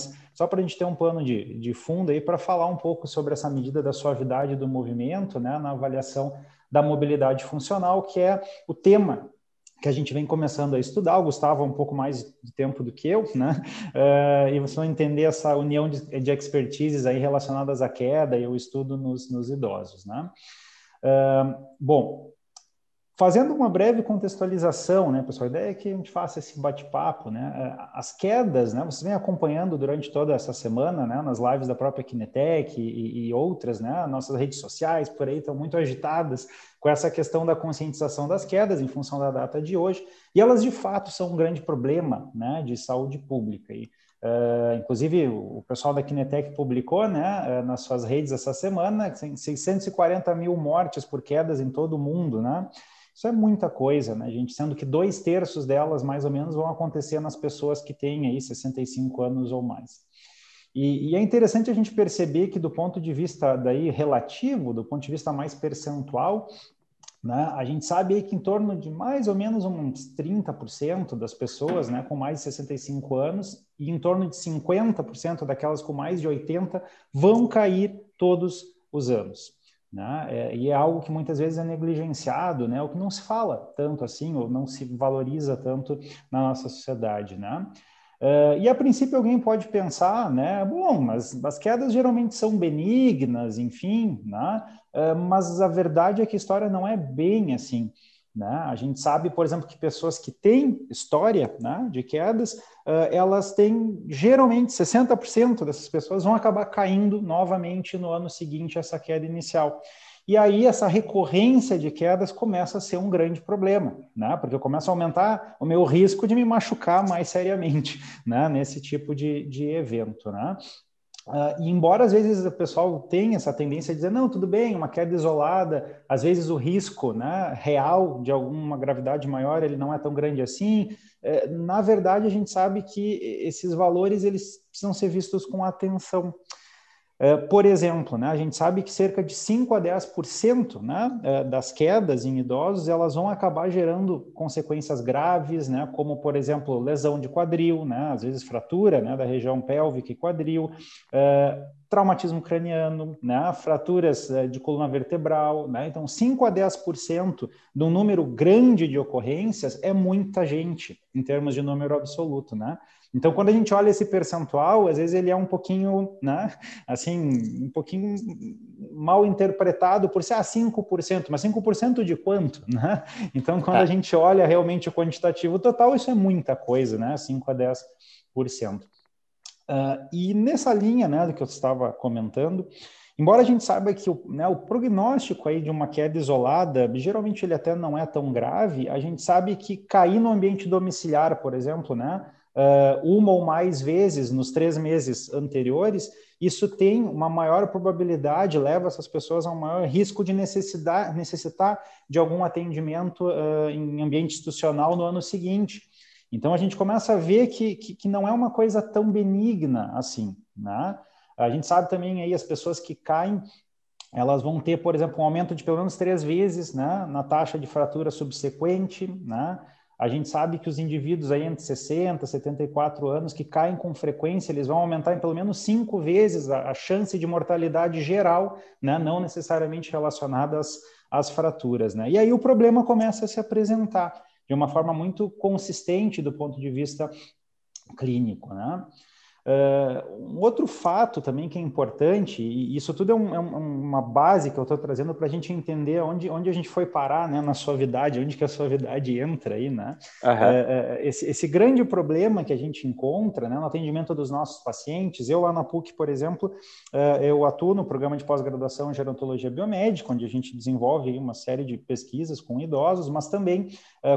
mas só para a gente ter um plano de, de fundo aí para falar um pouco sobre essa medida da suavidade do movimento, né, na avaliação da mobilidade funcional, que é o tema que a gente vem começando a estudar, o Gustavo há um pouco mais de tempo do que eu, né? Uh, e vocês vão entender essa união de, de expertises aí relacionadas à queda e o estudo nos, nos idosos, né? Uh, bom, Fazendo uma breve contextualização, né, pessoal, a ideia é que a gente faça esse bate-papo, né, é, as quedas, né, vocês vem acompanhando durante toda essa semana, né, nas lives da própria Kinetec e, e outras, né, nossas redes sociais por aí estão muito agitadas com essa questão da conscientização das quedas em função da data de hoje, e elas de fato são um grande problema, né, de saúde pública. E, Uh, inclusive, o pessoal da Kinetec publicou né, uh, nas suas redes essa semana 640 mil mortes por quedas em todo o mundo, né? Isso é muita coisa, né, gente? Sendo que dois terços delas, mais ou menos, vão acontecer nas pessoas que têm aí 65 anos ou mais. E, e, é interessante a gente perceber que, do ponto de vista daí relativo, do ponto de vista mais percentual, né, a gente sabe aí que em torno de mais ou menos uns 30% das pessoas né, com mais de 65 anos e em torno de 50% daquelas com mais de 80 vão cair todos os anos. Né? É, e é algo que muitas vezes é negligenciado, né? o que não se fala tanto assim, ou não se valoriza tanto na nossa sociedade. Né? Uh, e a princípio alguém pode pensar, né, bom, mas as quedas geralmente são benignas, enfim, né? Uh, mas a verdade é que a história não é bem assim. Né? A gente sabe, por exemplo, que pessoas que têm história né, de quedas, uh, elas têm, geralmente, 60% dessas pessoas vão acabar caindo novamente no ano seguinte essa queda inicial. E aí essa recorrência de quedas começa a ser um grande problema, né? Porque eu começo a aumentar o meu risco de me machucar mais seriamente, né? Nesse tipo de, de evento, né? Uh, e embora às vezes o pessoal tenha essa tendência a dizer, não, tudo bem, uma queda isolada, às vezes o risco né, real de alguma gravidade maior ele não é tão grande assim, é, na verdade a gente sabe que esses valores eles precisam ser vistos com atenção. É, por exemplo, né, a gente sabe que cerca de 5 a 10% né, é, das quedas em idosos elas vão acabar gerando consequências graves, né, como, por exemplo, lesão de quadril, né, às vezes fratura né, da região pélvica e quadril, é, traumatismo craniano, né, fraturas de coluna vertebral. Né, então, 5 a 10% de um número grande de ocorrências é muita gente em termos de número absoluto. Né? Então, quando a gente olha esse percentual, às vezes ele é um pouquinho, né, assim, um pouquinho mal interpretado por ser ah, 5%, mas 5% de quanto, né? Então, quando a é. gente olha realmente o quantitativo total, isso é muita coisa, né? 5 a 10%. Uh, ah, e nessa linha, né, do que eu estava comentando, Embora a gente saiba que o, né, o, prognóstico aí de uma queda isolada, geralmente ele até não é tão grave, a gente sabe que cair no ambiente domiciliar, por exemplo, né, uma ou mais vezes nos três meses anteriores, isso tem uma maior probabilidade, leva essas pessoas a um maior risco de necessitar, necessitar de algum atendimento uh, em ambiente institucional no ano seguinte. Então, a gente começa a ver que, que, que não é uma coisa tão benigna assim. Né? A gente sabe também aí as pessoas que caem elas vão ter, por exemplo, um aumento de pelo menos três vezes né, na taxa de fratura subsequente, né? A gente sabe que os indivíduos aí entre 60 e 74 anos que caem com frequência, eles vão aumentar em pelo menos cinco vezes a, a chance de mortalidade geral, né, não necessariamente relacionada às, às fraturas. Né? E aí o problema começa a se apresentar de uma forma muito consistente do ponto de vista clínico. Né? Uh, um outro fato também que é importante, e isso tudo é, um, é uma base que eu estou trazendo para a gente entender onde, onde a gente foi parar né, na suavidade, onde que a suavidade entra aí, né? Uhum. Uh, esse, esse, grande problema que a gente encontra né, no atendimento dos nossos pacientes, eu lá na PUC, por exemplo, uh, eu atuo no programa de pós-graduação em gerontologia biomédica, onde a gente desenvolve uma série de pesquisas com idosos, mas também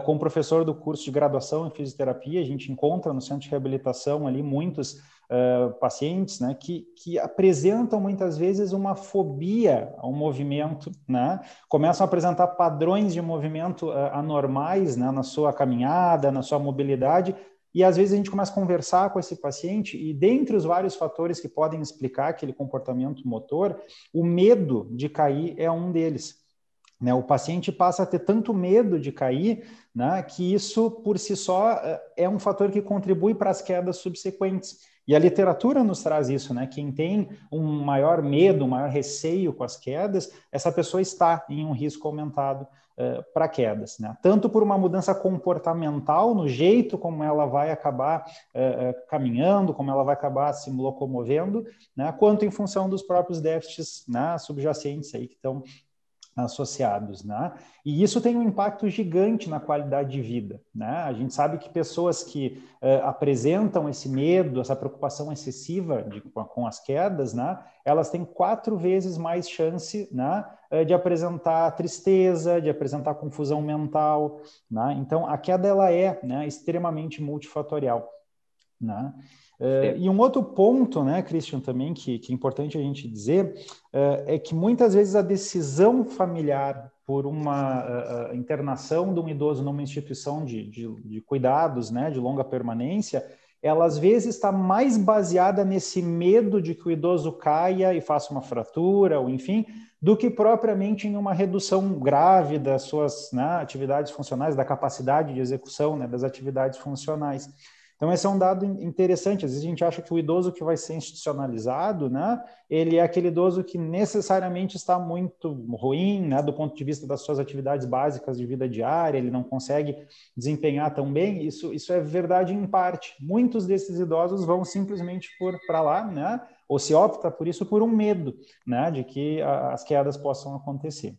com o professor do curso de graduação em fisioterapia, a gente encontra no centro de reabilitação ali muitos uh, pacientes né, que, que apresentam muitas vezes uma fobia ao movimento, né? começam a apresentar padrões de movimento uh, anormais né, na sua caminhada, na sua mobilidade, e às vezes a gente começa a conversar com esse paciente, e dentre os vários fatores que podem explicar aquele comportamento motor, o medo de cair é um deles. Né? O paciente passa a ter tanto medo de cair né, que isso, por si só, é um fator que contribui para as quedas subsequentes. E a literatura nos traz isso, né? Quem tem um maior medo, um maior receio com as quedas, essa pessoa está em um risco aumentado uh, para quedas, né? Tanto por uma mudança comportamental no jeito como ela vai acabar uh, caminhando, como ela vai acabar se locomovendo, né? Quanto em função dos próprios déficits né, subjacentes aí que estão associados, né? E isso tem um impacto gigante na qualidade de vida, né? A gente sabe que pessoas que uh, apresentam esse medo, essa preocupação excessiva de, com as quedas, né? Elas têm quatro vezes mais chance, né? Uh, de apresentar tristeza, de apresentar confusão mental, né? Então a queda ela é, né? Extremamente multifatorial, né? Uh, e um outro ponto, né, Christian, também que, que é importante a gente dizer, uh, é que muitas vezes a decisão familiar por uma uh, internação de um idoso numa instituição de, de, de, cuidados, né, de longa permanência, ela às vezes está mais baseada nesse medo de que o idoso caia e faça uma fratura, ou enfim, do que propriamente em uma redução grave das suas né, atividades funcionais, da capacidade de execução né, das atividades funcionais. Então, esse é um dado interessante. Às vezes a gente acha que o idoso que vai ser institucionalizado, né, ele é aquele idoso que necessariamente está muito ruim, né, do ponto de vista das suas atividades básicas de vida diária, ele não consegue desempenhar tão bem. Isso, isso é verdade em parte. Muitos desses idosos vão simplesmente por para lá, né, ou se opta por isso por um medo, né, de que as quedas possam acontecer.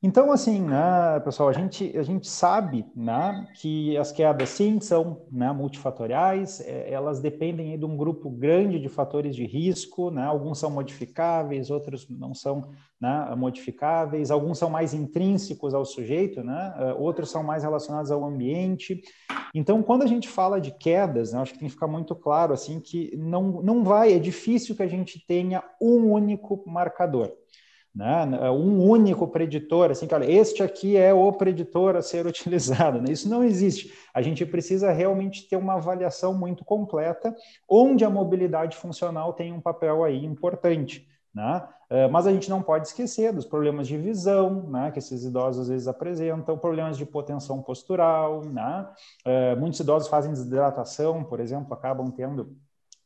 Então, assim, né, pessoal, a gente, a gente sabe né, que as quedas, sim, são né, multifatoriais, é, elas dependem de um grupo grande de fatores de risco, né, alguns são modificáveis, outros não são né, modificáveis, alguns são mais intrínsecos ao sujeito, né, é, outros são mais relacionados ao ambiente. Então, quando a gente fala de quedas, né, acho que tem que ficar muito claro assim que não, não vai, é difícil que a gente tenha um único marcador né? um único preditor, assim, que olha, este aqui é o preditor a ser utilizado. Né? Isso não existe. A gente precisa realmente ter uma avaliação muito completa, onde a mobilidade funcional tem um papel aí importante. Né? Uh, mas a gente não pode esquecer dos problemas de visão, né, que esses idosos às vezes apresentam, problemas de potensão postural, né? Uh, muitos idosos fazem desidratação, por exemplo, acabam tendo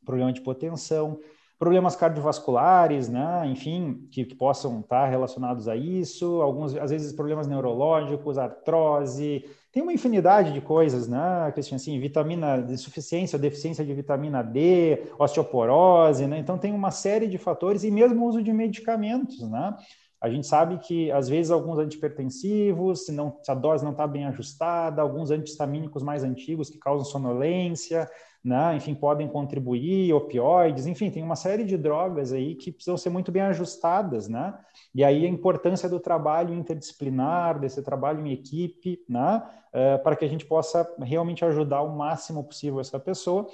problema de potensão problemas cardiovasculares, né? enfim, que, que, possam estar relacionados a isso, alguns, às vezes, problemas neurológicos, artrose, tem uma infinidade de coisas, né, Cristian, assim, vitamina, deficiência, deficiência de vitamina D, osteoporose, né? Então, tem uma série de fatores e mesmo o uso de medicamentos, né? A gente sabe que, às vezes, alguns antipertensivos, se, não, se a dose não está bem ajustada, alguns antihistamínicos mais antigos que causam sonolência, né? enfim, podem contribuir, opioides, enfim, tem uma série de drogas aí que precisam ser muito bem ajustadas, né? E aí a importância do trabalho interdisciplinar, desse trabalho em equipe, né? Uh, para que a gente possa realmente ajudar o máximo possível essa pessoa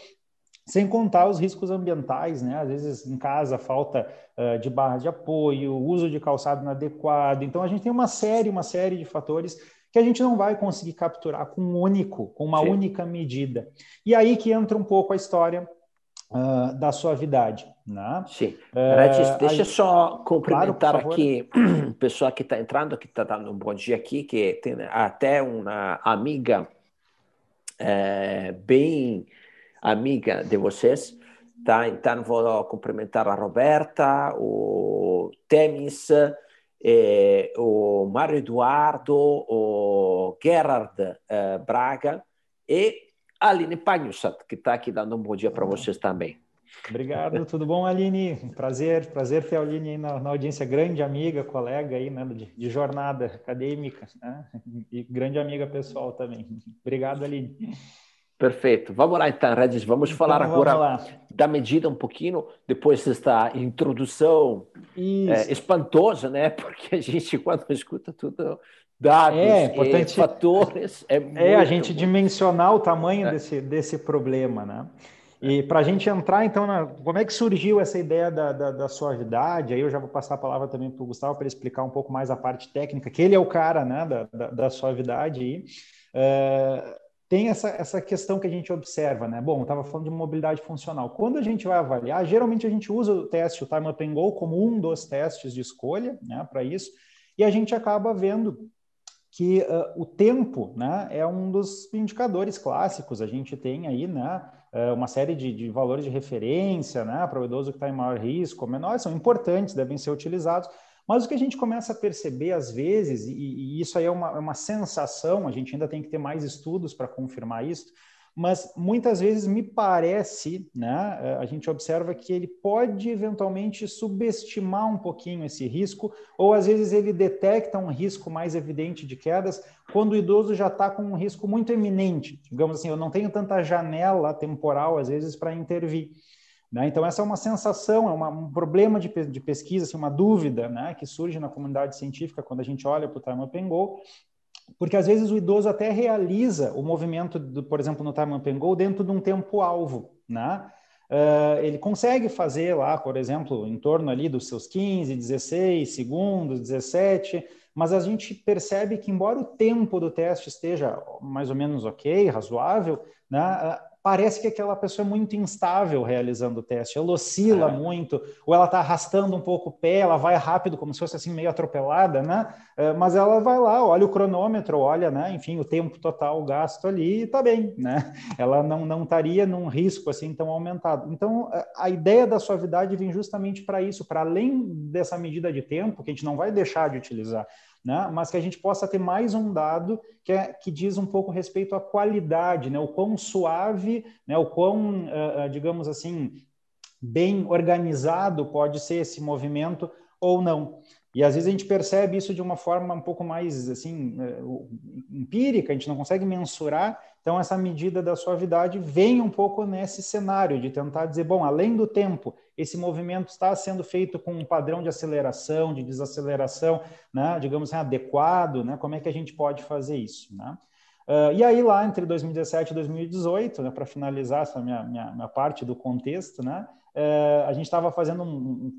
sem contar os riscos ambientais, né? Às vezes em casa falta uh, de barra de apoio, uso de calçado inadequado. Então a gente tem uma série, uma série de fatores que a gente não vai conseguir capturar com um único, com uma Sim. única medida. E aí que entra um pouco a história uh, da suavidade. Né? Sim. Uh, deixa eu só cumprimentar claro, aqui o pessoal que está entrando, que está dando um bom dia aqui, que tem até uma amiga é, bem amiga de vocês. Tá? Então, vou cumprimentar a Roberta, o Temis, eh, o Mário Eduardo, o Gerard eh, Braga e Aline Pagnusat, que está aqui dando um bom dia para vocês também. Obrigado, tudo bom, Aline? Prazer, prazer ter a Aline aí na, na audiência, grande amiga, colega aí, né, de, de jornada acadêmica, né? e grande amiga pessoal também. Obrigado, Aline. Perfeito. Vamos lá então, Regis. Vamos então, falar vamos agora lá. da medida um pouquinho, depois desta introdução é, espantosa, né? Porque a gente, quando escuta tudo, dados, é, importante, fatores... É, é a gente muito... dimensionar o tamanho é. desse, desse problema, né? E para a gente entrar, então, na, como é que surgiu essa ideia da, da, da suavidade? Aí eu já vou passar a palavra também para o Gustavo para explicar um pouco mais a parte técnica, que ele é o cara né, da, da, da suavidade. Aí. É, tem essa, essa questão que a gente observa, né? Bom, estava falando de mobilidade funcional. Quando a gente vai avaliar, geralmente a gente usa o teste, o Time Up and Go, como um dos testes de escolha né, para isso, e a gente acaba vendo que uh, o tempo né, é um dos indicadores clássicos. A gente tem aí né, uma série de, de, valores de referência, né, para o idoso que está em maior risco, menor, são importantes, devem ser utilizados, mas o que a gente começa a perceber às vezes, e, e isso aí é uma, é uma sensação, a gente ainda tem que ter mais estudos para confirmar isso, mas muitas vezes me parece, né, eh, a gente observa que ele pode eventualmente subestimar um pouquinho esse risco, ou às vezes ele detecta um risco mais evidente de quedas quando o idoso já está com um risco muito eminente. Digamos assim, eu não tenho tanta janela temporal, às vezes, para intervir. Né? Então, essa é uma sensação, é uma, um problema de, de pesquisa, assim, uma dúvida né, que surge na comunidade científica quando a gente olha para o Time Up Go, porque às vezes o idoso até realiza o movimento, do, por exemplo, no time up go dentro de um tempo-alvo, né? Uh, ele consegue fazer lá, por exemplo, em torno ali dos seus 15, 16 segundos, 17, mas a gente percebe que, embora o tempo do teste esteja mais ou menos ok, razoável, né, parece que aquela pessoa é muito instável realizando o teste, ela oscila é. muito, ou ela está arrastando um pouco o pé, ela vai rápido, como se fosse assim meio atropelada, né? É, mas ela vai lá, olha o cronômetro, olha, né? Enfim, o tempo total gasto ali e tá bem, né? Ela não, não estaria num risco assim tão aumentado. Então, a ideia da suavidade vem justamente para isso, para além dessa medida de tempo, que a gente não vai deixar de utilizar, né? mas que a gente possa ter mais um dado que, é, que diz um pouco respeito à qualidade, né? o quão suave, né? o quão, uh, digamos assim, bem organizado pode ser esse movimento ou não. E às vezes a gente percebe isso de uma forma um pouco mais assim empírica, a gente não consegue mensurar. Então essa medida da suavidade vem um pouco nesse cenário de tentar dizer, bom, além do tempo, esse movimento está sendo feito com um padrão de aceleração, de desaceleração, né, digamos assim, adequado, né? Como é que a gente pode fazer isso, né? Uh, e aí, lá entre 2017 e 2018, né, para finalizar essa minha, minha, minha, parte do contexto, né, a gente estava fazendo um,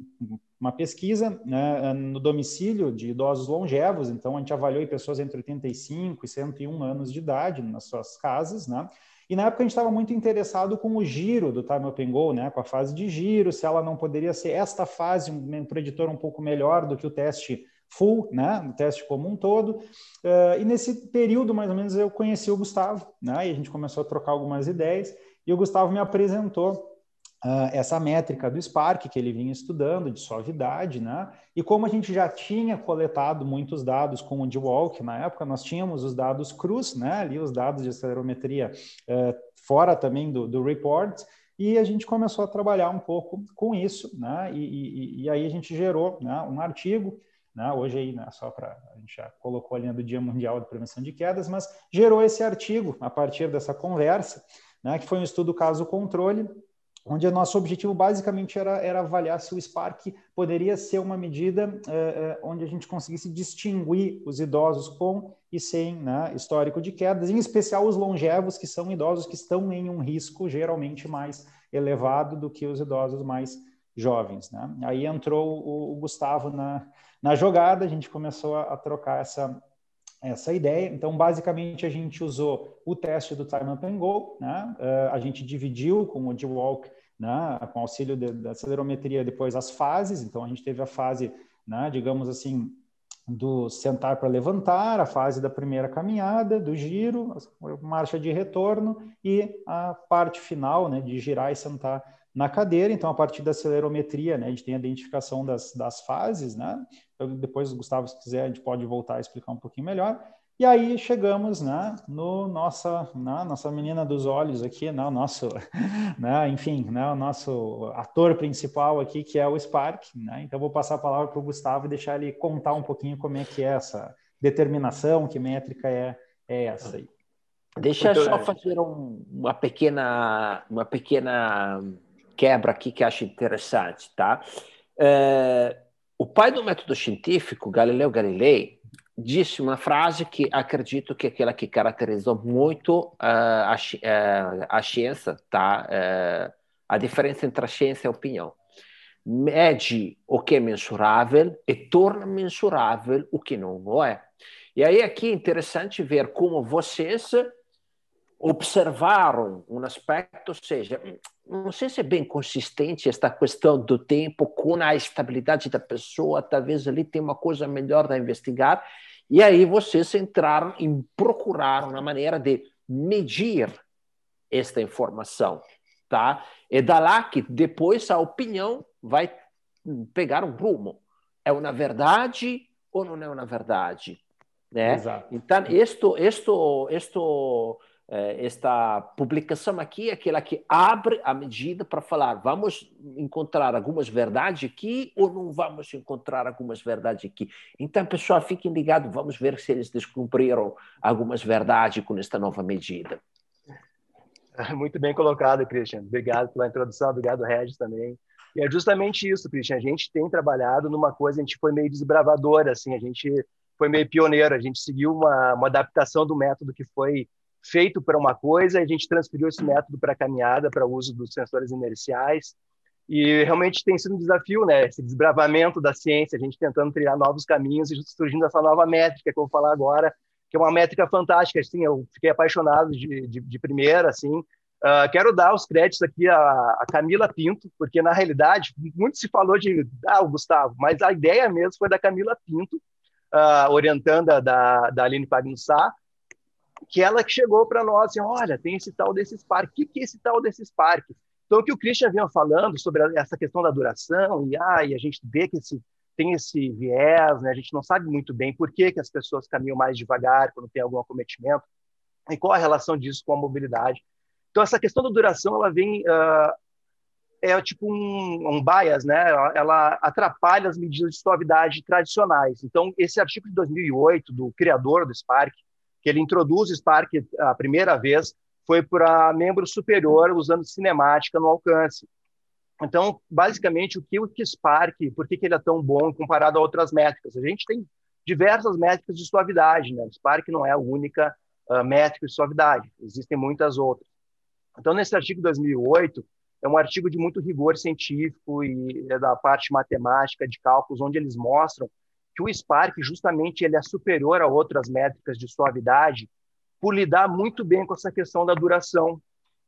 uma pesquisa né, no domicílio de idosos longevos, então a gente avaliou pessoas entre 85 e 101 anos de idade nas suas casas, né, e na época a gente estava muito interessado com o giro do Time and Go, né, com a fase de giro, se ela não poderia ser esta fase um preditor um pouco melhor do que o teste full, né, no teste como um todo. Uh, e nesse período, mais ou menos, eu conheci o Gustavo, né, e a gente começou a trocar algumas ideias, e o Gustavo me apresentou Uh, essa métrica do Spark que ele vinha estudando, de suavidade, né? E como a gente já tinha coletado muitos dados com o D-Walk na época, nós tínhamos os dados cruz, né? Ali os dados de acelerometria uh, fora também do, do report, e a gente começou a trabalhar um pouco com isso, né? E, e, e aí a gente gerou né, um artigo né? Hoje aí, né, só para a gente já colocou a linha do Dia Mundial de Prevenção de Quedas, mas gerou esse artigo a partir dessa conversa, né, que foi um estudo caso controle, onde o nosso objetivo basicamente era, era avaliar se o Spark poderia ser uma medida é, é, onde a gente conseguisse distinguir os idosos com e sem né, histórico de quedas, em especial os longevos, que são idosos que estão em um risco geralmente mais elevado do que os idosos mais jovens. Né? Aí entrou o, o Gustavo na, na jogada, a gente começou a, a trocar essa, essa ideia. Então, basicamente, a gente usou o teste do Time Up and Go, né? Uh, a gente dividiu com o D-Walk, né? com auxílio de, da acelerometria, depois as fases. Então, a gente teve a fase, né? digamos assim, do sentar para levantar, a fase da primeira caminhada, do giro, marcha de retorno e a parte final, né? de girar e sentar na cadeira. Então, a partir da acelerometria, né, a gente tem a identificação das, das fases, né? Então, depois, Gustavo, se quiser, a gente pode voltar a explicar um pouquinho melhor. E aí chegamos, né, no nossa, na nossa menina dos olhos aqui, né, o nosso, né, enfim, né, o nosso ator principal aqui, que é o Spark, né? Então, vou passar a palavra para o Gustavo e deixar ele contar um pouquinho como é que é essa determinação, que métrica é, é essa aí. Deixa eu só fazer um, uma pequena, uma pequena quebra aqui que acho interessante, tá? É, o pai do método científico, Galileu Galilei, disse uma frase que acredito que é aquela que caracterizou muito uh, a, uh, a ciência, tá? Uh, a diferença entre a ciência e a opinião. Mede o que é mensurável e torna mensurável o que não é. E aí aqui é interessante ver como vocês observaram um aspecto, ou seja, não sei se é bem consistente esta questão do tempo com a estabilidade da pessoa, talvez ali tem uma coisa melhor a investigar, e aí vocês entraram em procurar uma maneira de medir esta informação. tá? É da lá que depois a opinião vai pegar um rumo. É uma verdade ou não é uma verdade? Né? Exato. Então, isto, isto, isto, esta publicação aqui é aquela que abre a medida para falar vamos encontrar algumas verdades aqui ou não vamos encontrar algumas verdades aqui. Então, pessoal, fiquem ligados, vamos ver se eles descobriram algumas verdades com esta nova medida. Muito bem colocado, Christian. Obrigado pela introdução, obrigado, Regis, também. E é justamente isso, Christian. A gente tem trabalhado numa coisa, a gente foi meio desbravador, assim, a gente foi meio pioneiro, a gente seguiu uma, uma adaptação do método que foi feito para uma coisa, a gente transferiu esse método para a caminhada, para o uso dos sensores inerciais, e realmente tem sido um desafio, né? Esse desbravamento da ciência, a gente tentando trilhar novos caminhos e surgindo essa nova métrica que eu vou falar agora, que é uma métrica fantástica. Assim, eu fiquei apaixonado de, de, de primeira, assim. Uh, quero dar os créditos aqui a, a, Camila Pinto, porque na realidade muito se falou de ah, o Gustavo, mas a ideia mesmo foi da Camila Pinto, uh, orientanda da, da Aline Pagnussá, que ela que chegou para nós assim, olha, tem esse tal desse Spark. O que, que é esse tal desse Spark? Então, o que o Christian vinha falando sobre essa questão da duração, e, ah, e a gente vê que esse, tem esse viés, né? a gente não sabe muito bem por que, que as pessoas caminham mais devagar quando tem algum acometimento, e qual a relação disso com a mobilidade. Então, essa questão da duração, ela vem uh, é tipo um, um bias, né? Ela, ela, atrapalha as medidas de suavidade tradicionais. Então, esse artigo de 2008 do criador do Spark, que ele introduz Spark a primeira vez, foi para membro superior usando cinemática no alcance. Então, basicamente, o que o Spark, por que, que ele é tão bom comparado a outras métricas? A gente tem diversas métricas de suavidade, né? O Spark não é a única uh, métrica de suavidade, existem muitas outras. Então, nesse artigo de 2008, é um artigo de muito rigor científico e é da parte matemática, de cálculos, onde eles mostram que o Spark, justamente, ele é superior a outras métricas de suavidade por lidar muito bem com essa questão da duração.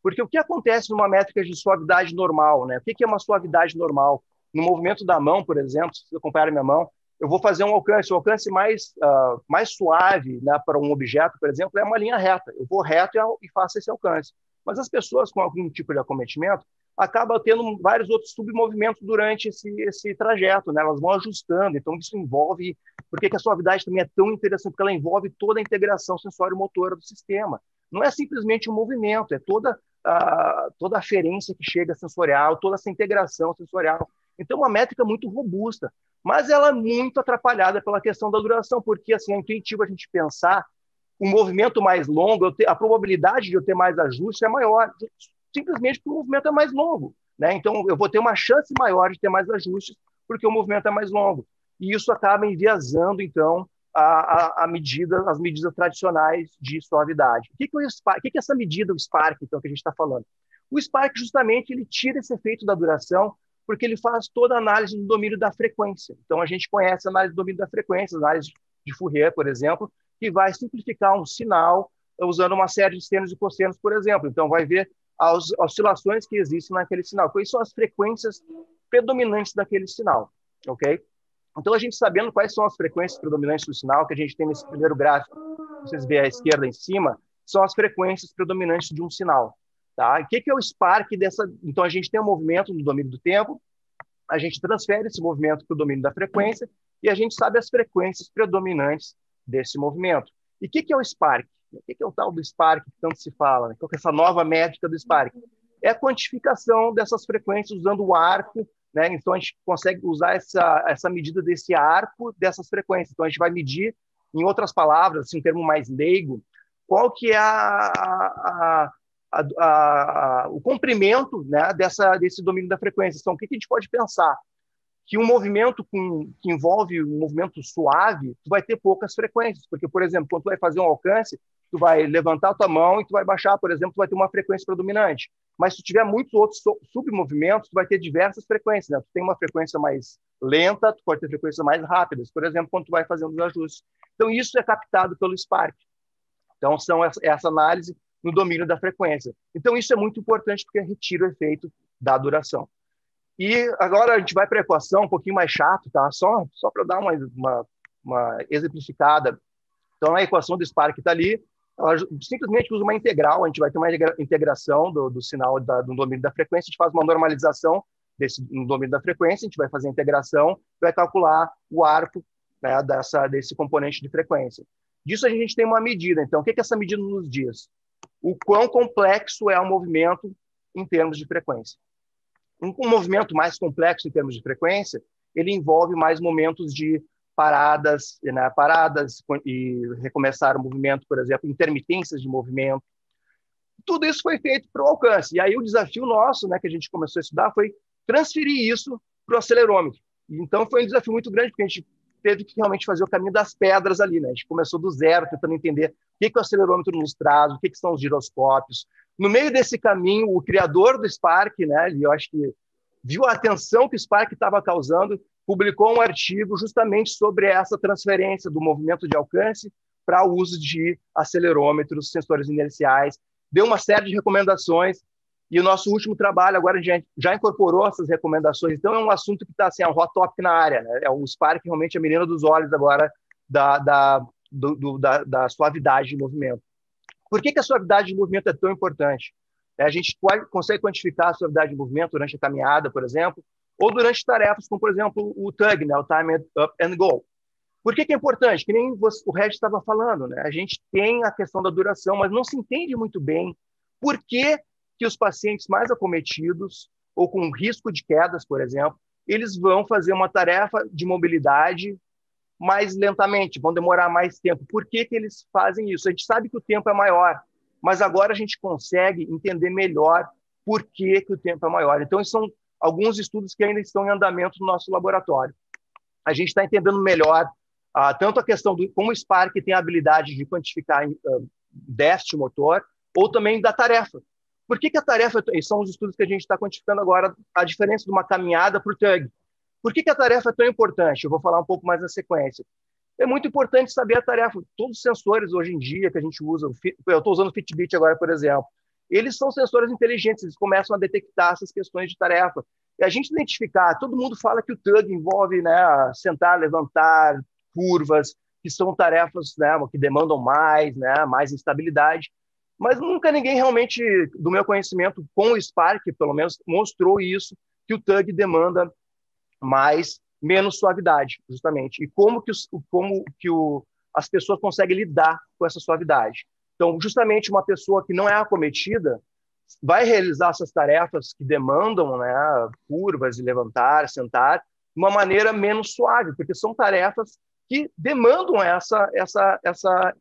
Porque o que acontece numa métrica de suavidade normal? Né? O que é uma suavidade normal? No movimento da mão, por exemplo, se você acompanhar a minha mão, eu vou fazer um alcance, um alcance mais, uh, mais suave né, para um objeto, por exemplo, é uma linha reta. Eu vou reto e faço esse alcance. Mas as pessoas com algum tipo de acometimento, acaba tendo vários outros submovimentos durante esse, esse trajeto, né? elas vão ajustando, então isso envolve, porque que a suavidade também é tão interessante, porque ela envolve toda a integração sensório-motora do sistema. Não é simplesmente um movimento, é toda a, toda a aferência que chega sensorial, toda essa integração sensorial. Então, uma métrica muito robusta, mas ela é muito atrapalhada pela questão da duração, porque assim, é intuitivo a gente pensar um movimento mais longo, a probabilidade de eu ter mais ajuste é maior simplesmente porque o movimento é mais longo. Né? Então, eu vou ter uma chance maior de ter mais ajustes porque o movimento é mais longo. E isso acaba enviesando, então, a, a, a medida, as medidas tradicionais de suavidade. O que, que, o Spark, o que, que é essa medida, o Spark, então, que a gente está falando? O Spark, justamente, ele tira esse efeito da duração porque ele faz toda a análise do domínio da frequência. Então, a gente conhece a análise do domínio da frequência, a análise de Fourier, por exemplo, que vai simplificar um sinal usando uma série de senos e cossenos, por exemplo. Então, vai ver as oscilações que existem naquele sinal. Quais são as frequências predominantes daquele sinal, ok? Então, a gente sabendo quais são as frequências predominantes do sinal, que a gente tem nesse primeiro gráfico, vocês veem à esquerda em cima, são as frequências predominantes de um sinal. Tá? O que é o spark dessa? Então, a gente tem um movimento no domínio do tempo, a gente transfere esse movimento para o domínio da frequência e a gente sabe as frequências predominantes desse movimento. E o que é o spark? O que é o tal do Spark que tanto se fala? Né? Qual é essa nova métrica do Spark? É a quantificação dessas frequências usando o arco, né? Então a gente consegue usar essa, essa medida desse arco dessas frequências. Então a gente vai medir, em outras palavras, assim, um termo mais leigo, qual que é a, a, a, o comprimento né, dessa, desse domínio da frequência. Então, o que, que a gente pode pensar? Que um movimento com, que envolve um movimento suave, tu vai ter poucas frequências, porque, por exemplo, quando tu vai fazer um alcance, tu vai levantar a tua mão e tu vai baixar, por exemplo, tu vai ter uma frequência predominante. Mas se tu tiver muitos outros submovimentos, tu vai ter diversas frequências, né? Tu tem uma frequência mais lenta, tu pode ter frequências mais rápidas, por exemplo, quando tu vai fazendo os ajustes. Então isso é captado pelo Spark. Então são essa, análise no domínio da frequência. Então isso é muito importante porque retira o efeito da duração. E agora a gente vai para a equação um pouquinho mais chato, tá? Só só para dar uma, uma, uma exemplificada. Então a equação do Spark está ali, simplesmente usa uma integral, a gente vai ter uma integração do, do sinal da, do domínio da frequência, a gente faz uma normalização desse, no domínio da frequência, a gente vai fazer a integração, vai calcular o arco né, dessa, desse componente de frequência. Disso a gente tem uma medida. Então, o que, que essa medida nos diz? O quão complexo é o movimento em termos de frequência. Um, um movimento mais complexo em termos de frequência, ele envolve mais momentos de paradas, né, paradas e recomeçar o movimento, por exemplo, intermitências de movimento. Tudo isso foi feito para o alcance. E aí o desafio nosso, né, que a gente começou a estudar, foi transferir isso para o acelerômetro. Então foi um desafio muito grande, porque a gente teve que realmente fazer o caminho das pedras ali, né? A gente começou do zero, tentando entender o que, que o acelerômetro nos traz, o que, que são os giroscópios. No meio desse caminho, o criador do Spark, né, eu acho que viu a atenção que o Spark estava causando, publicou um artigo justamente sobre essa transferência do movimento de alcance para o uso de acelerômetros, sensores inerciais, deu uma série de recomendações e o nosso último trabalho agora gente já incorporou essas recomendações. Então é um assunto que está assim, é um hot topic na área. Né? É o Spark realmente a menina dos olhos agora da, da, do, do, da, da suavidade de movimento. Por que, que a suavidade de movimento é tão importante? É, a gente pode, consegue quantificar a suavidade de movimento durante a caminhada, por exemplo, ou durante tarefas como, por exemplo, o TUG, né, o Time Up and Go. Por que, que é importante? Que nem você, o Red estava falando, né? a gente tem a questão da duração, mas não se entende muito bem por que que os pacientes mais acometidos ou com risco de quedas, por exemplo, eles vão fazer uma tarefa de mobilidade mais lentamente, vão demorar mais tempo. Por que, que eles fazem isso? A gente sabe que o tempo é maior, mas agora a gente consegue entender melhor por que, que o tempo é maior. Então, são alguns estudos que ainda estão em andamento no nosso laboratório. A gente está entendendo melhor uh, tanto a questão do como o Spark tem a habilidade de quantificar uh, déficit motor, ou também da tarefa. Por que, que a tarefa, e são os estudos que a gente está quantificando agora, a diferença de uma caminhada para o TUG. Por que, que a tarefa é tão importante? Eu vou falar um pouco mais na sequência. É muito importante saber a tarefa. Todos os sensores hoje em dia que a gente usa, eu estou usando o Fitbit agora, por exemplo, eles são sensores inteligentes, eles começam a detectar essas questões de tarefa. E a gente identificar, todo mundo fala que o TUG envolve né, sentar, levantar, curvas, que são tarefas né, que demandam mais, né, mais instabilidade mas nunca ninguém realmente, do meu conhecimento, com o Spark, pelo menos, mostrou isso, que o Tug demanda mais, menos suavidade, justamente. E como que, os, como que o, as pessoas conseguem lidar com essa suavidade. Então, justamente uma pessoa que não é acometida vai realizar essas tarefas que demandam né, curvas e levantar, sentar, de uma maneira menos suave, porque são tarefas que demandam essa, essa, essa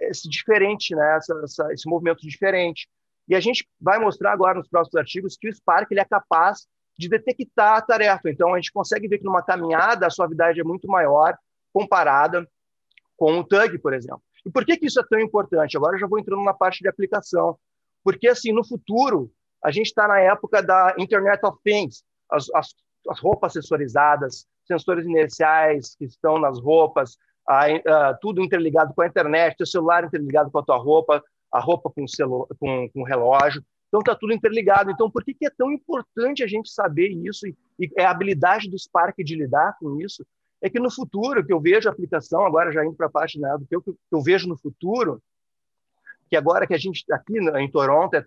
esse diferente, né? Essa, essa, esse movimento diferente. E a gente vai mostrar agora nos próximos artigos que o Spark ele é capaz de detectar a tarefa. Então, a gente consegue ver que numa caminhada a suavidade é muito maior comparada com o TUG, por exemplo. E por que, que isso é tão importante? Agora eu já vou entrando na parte de aplicação. Porque, assim, no futuro, a gente está na época da Internet of Things, as, as, as roupas sensorizadas, sensores inerciais que estão nas roupas, a, a, tudo interligado com a internet, o celular interligado com a tua roupa, a roupa com, celu com, com relógio. Então, está tudo interligado. Então, por que, que é tão importante a gente saber isso e, e é a habilidade do Spark de lidar com isso? É que no futuro, que eu vejo a aplicação, agora já indo para a parte né, do que eu, que eu vejo no futuro, que agora que a gente aqui em Toronto é,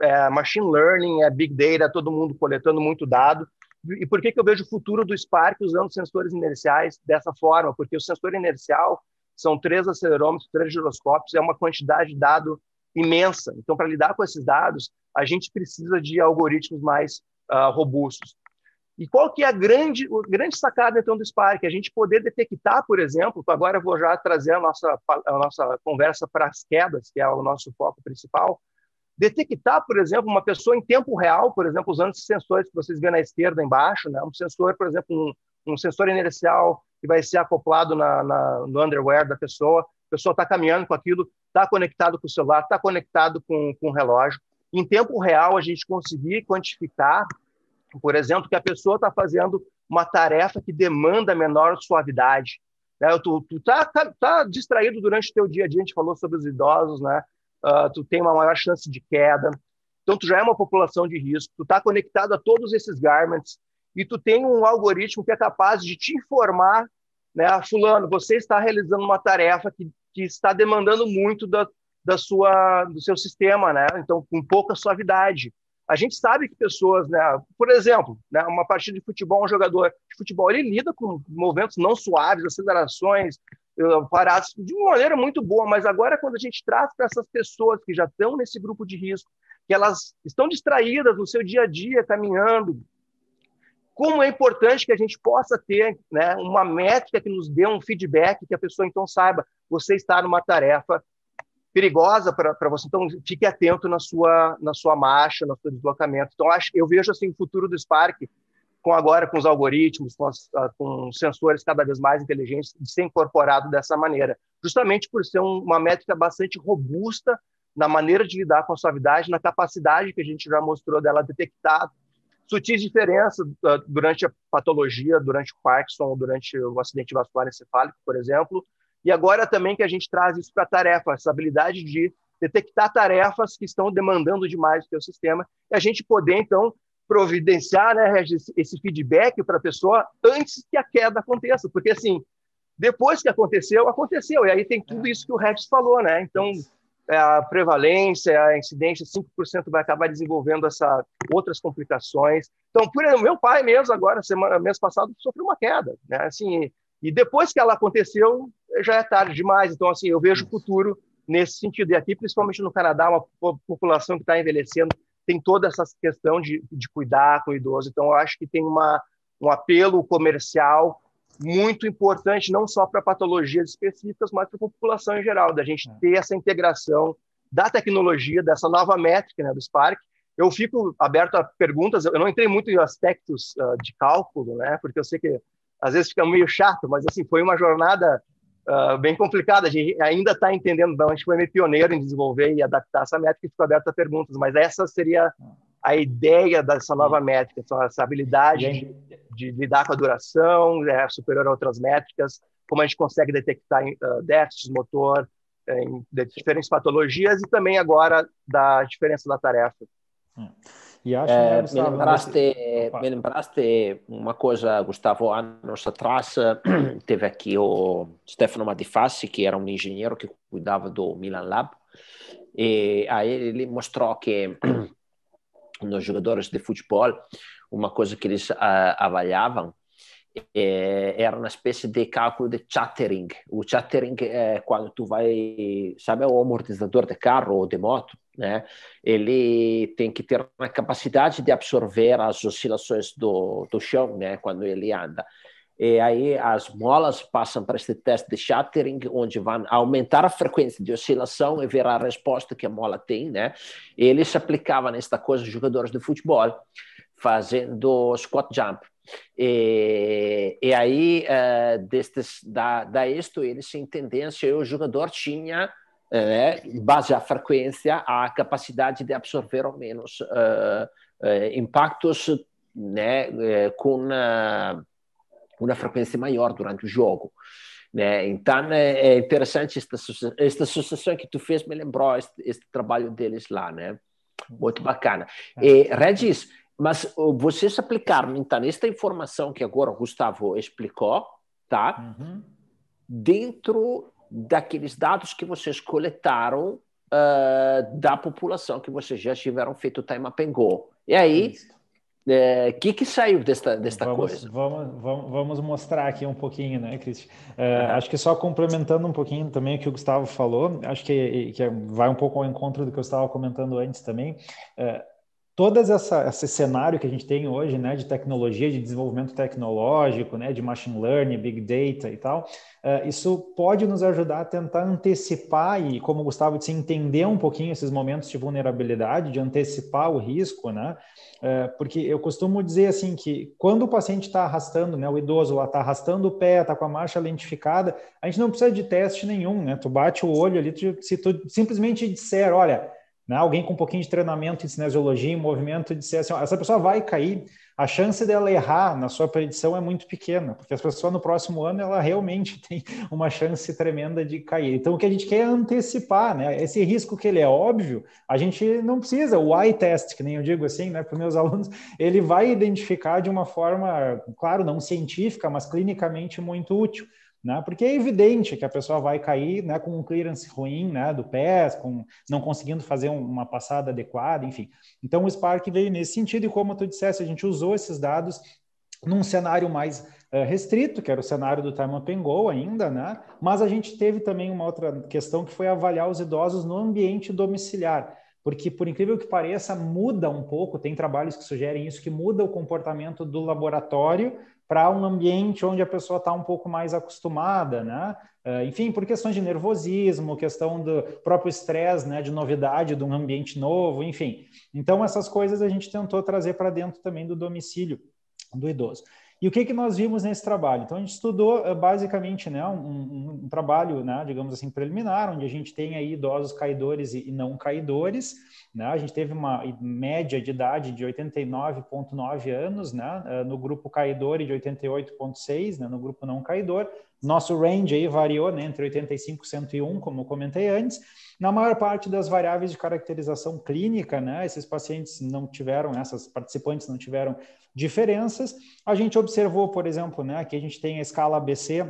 é machine learning, é big data, todo mundo coletando muito dado, e por que, que eu vejo o futuro do Spark usando sensores inerciais dessa forma? Porque o sensor inercial são três acelerômetros, três giroscópios, é uma quantidade de dado imensa. Então, para lidar com esses dados, a gente precisa de algoritmos mais uh, robustos. E qual que é a grande, a grande sacada então do Spark? A gente poder detectar, por exemplo, agora eu vou já trazer a nossa, a nossa conversa para as quedas, que é o nosso foco principal, detectar, por exemplo, uma pessoa em tempo real, por exemplo, usando esses sensores que vocês vêem na esquerda embaixo, né? um sensor, por exemplo, um, um sensor inercial que vai ser acoplado na, na, no underwear da pessoa, a pessoa está caminhando com aquilo, está conectado com o celular, está conectado com, com o relógio. Em tempo real, a gente conseguir quantificar, por exemplo, que a pessoa está fazendo uma tarefa que demanda menor suavidade. Né? Tu, tu tá, tá, tá distraído durante o teu dia a dia, a gente falou sobre os idosos, né? uh, tu tem uma maior chance de queda. Então, tu já é uma população de risco, tu está conectado a todos esses garments e tu tem um algoritmo que é capaz de te informar, né, fulano, você está realizando uma tarefa que, que está demandando muito da, da sua, do seu sistema, né? Então, com pouca suavidade. A gente sabe que pessoas, né, por exemplo, né, uma partida de futebol, um jogador de futebol, ele lida com movimentos não suaves, acelerações, eh, parados de uma maneira muito boa, mas agora quando a gente traz para essas pessoas que já estão nesse grupo de risco, que elas estão distraídas no seu dia a dia, caminhando, como é importante que a gente possa ter né, uma métrica que nos dê um feedback, que a pessoa então saiba, você está numa tarefa perigosa para você. Então, fique atento na sua, na sua marcha, no seu deslocamento. Então, acho, eu vejo assim, o futuro do Spark, com agora com os algoritmos, com, as, ah, com sensores cada vez mais inteligentes, de ser incorporado dessa maneira, justamente por ser um, uma métrica bastante robusta na maneira de lidar com a suavidade, na capacidade que a gente já mostrou dela detectar sutis diferenças uh, durante a patologia, durante o Parkinson, durante o acidente vascular encefálico, por exemplo, e agora também que a gente traz isso para a tarefa, essa habilidade de detectar tarefas que estão demandando demais do seu sistema, e a gente poder, então, providenciar né, esse feedback para a pessoa antes que a queda aconteça. Porque, assim, depois que aconteceu, aconteceu. E aí tem tudo isso que o Regis falou, né? Então, é, a prevalência, a incidência, 5% vai acabar desenvolvendo essa, outras complicações. Então, por exemplo, meu pai mesmo, agora, semana, mês passado, sofreu uma queda. Né? Assim, e depois que ela aconteceu, já é tarde demais. Então, assim, eu vejo o futuro nesse sentido. E aqui, principalmente no Canadá, uma população que está envelhecendo, tem toda essa questão de, de cuidar com o idoso. Então, eu acho que tem uma, um apelo comercial muito importante, não só para patologias específicas, mas para a população em geral, da gente é. ter essa integração da tecnologia, dessa nova métrica né, do Spark. Eu fico aberto a perguntas, eu não entrei muito em aspectos uh, de cálculo, né, porque eu sei que às vezes fica meio chato, mas assim foi uma jornada uh, bem complicada. A gente ainda está entendendo, não, a gente foi meio pioneiro em desenvolver e adaptar essa métrica e ficou aberto a perguntas, mas essa seria a ideia dessa nova métrica, essa habilidade de, de, lidar com a duração, é superior a outras métricas, como a gente consegue detectar uh, déficits motor em diferentes patologias e também agora da diferença da tarefa. Hum. Né, me, lembraste, me lembraste uma coisa, Gustavo, anos atrás teve aqui o Stefano Madifassi, que era um engenheiro que cuidava do Milan Lab, e aí ele mostrou que nos jogadores de futebol, uma coisa que eles uh, avaliavam é, era uma espécie de cálculo de chattering. O chattering é quando tu vai, sabe, o amortecedor de carro ou de moto, né? Ele tem que ter uma capacidade de absorver as oscilações do, do chão, né? Quando ele anda. E aí as molas passam para este teste de chattering, onde vão aumentar a frequência de oscilação e ver a resposta que a mola tem, né? E eles aplicavam esta coisa jogadores de futebol, fazendo squat jump. E, e aí, uh, destes, da, da isto, eles entendiam se o jogador tinha né, base à frequência, a capacidade de absorver ou menos uh, uh, impactos né, com uma frequência maior durante o jogo. Né? Então, é, é interessante esta, esta associação que tu fez, me lembrou este, este trabalho deles lá, né? Muito bacana. E, Regis, mas vocês aplicaram, então, esta informação que agora o Gustavo explicou, tá? Uhum. Dentro daqueles dados que vocês coletaram uh, da população que vocês já tiveram feito o Time Up and Go. E aí, o é, que, que saiu desta, desta vamos, coisa? Vamos, vamos, vamos mostrar aqui um pouquinho, né, Cristian? Uh, Acho que só complementando um pouquinho também o que o Gustavo falou, acho que, que vai um pouco ao encontro do que eu estava comentando antes também. Uh, essa esse cenário que a gente tem hoje, né, de tecnologia, de desenvolvimento tecnológico, né, de machine learning, big data e tal, uh, isso pode nos ajudar a tentar antecipar e, como o Gustavo disse, entender um pouquinho esses momentos de vulnerabilidade, de antecipar o risco, né, uh, porque eu costumo dizer assim que quando o paciente está arrastando, né, o idoso lá está arrastando o pé, está com a marcha lentificada, a gente não precisa de teste nenhum, né, tu bate o olho ali, tu, se tu simplesmente disser, olha né? Alguém com um pouquinho de treinamento em cinesiologia, em movimento, disser assim, essa pessoa vai cair, a chance dela errar na sua predição é muito pequena, porque a pessoa no próximo ano ela realmente tem uma chance tremenda de cair. Então o que a gente quer é antecipar, né? Esse risco que ele é óbvio, a gente não precisa. O eye test, que nem eu digo assim, né, para os meus alunos, ele vai identificar de uma forma, claro, não científica, mas clinicamente muito útil. Né? Porque é evidente que a pessoa vai cair, né, com um clearance ruim, né, do pé, com não conseguindo fazer uma passada adequada, enfim. Então o Spark veio nesse sentido e como tu disseste, a gente usou esses dados num cenário mais uh, restrito, que era o cenário do Time Up Go ainda, né? Mas a gente teve também uma outra questão que foi avaliar os idosos no ambiente domiciliar porque por incrível que pareça, muda um pouco, tem trabalhos que sugerem isso, que muda o comportamento do laboratório para um ambiente onde a pessoa está um pouco mais acostumada, né? Uh, enfim, por questões de nervosismo, questão do próprio estresse, né, de novidade, de um ambiente novo, enfim. Então, essas coisas a gente tentou trazer para dentro também do domicílio do idoso. E o que, que nós vimos nesse trabalho? Então, a gente estudou uh, basicamente né, um, um, trabalho, né, digamos assim, preliminar, onde a gente tem aí idosos caidores e, não caidores. Né? A gente teve uma média de idade de 89,9 anos né, uh, no grupo caidor e de 88,6 né, no grupo não caidor. Nosso range aí variou né, entre 85 e 101, como comentei antes. Na maior parte das variáveis de caracterização clínica, né, esses pacientes não tiveram, essas participantes não tiveram diferenças. A gente observou, por exemplo, né, aqui a gente tem a escala ABC,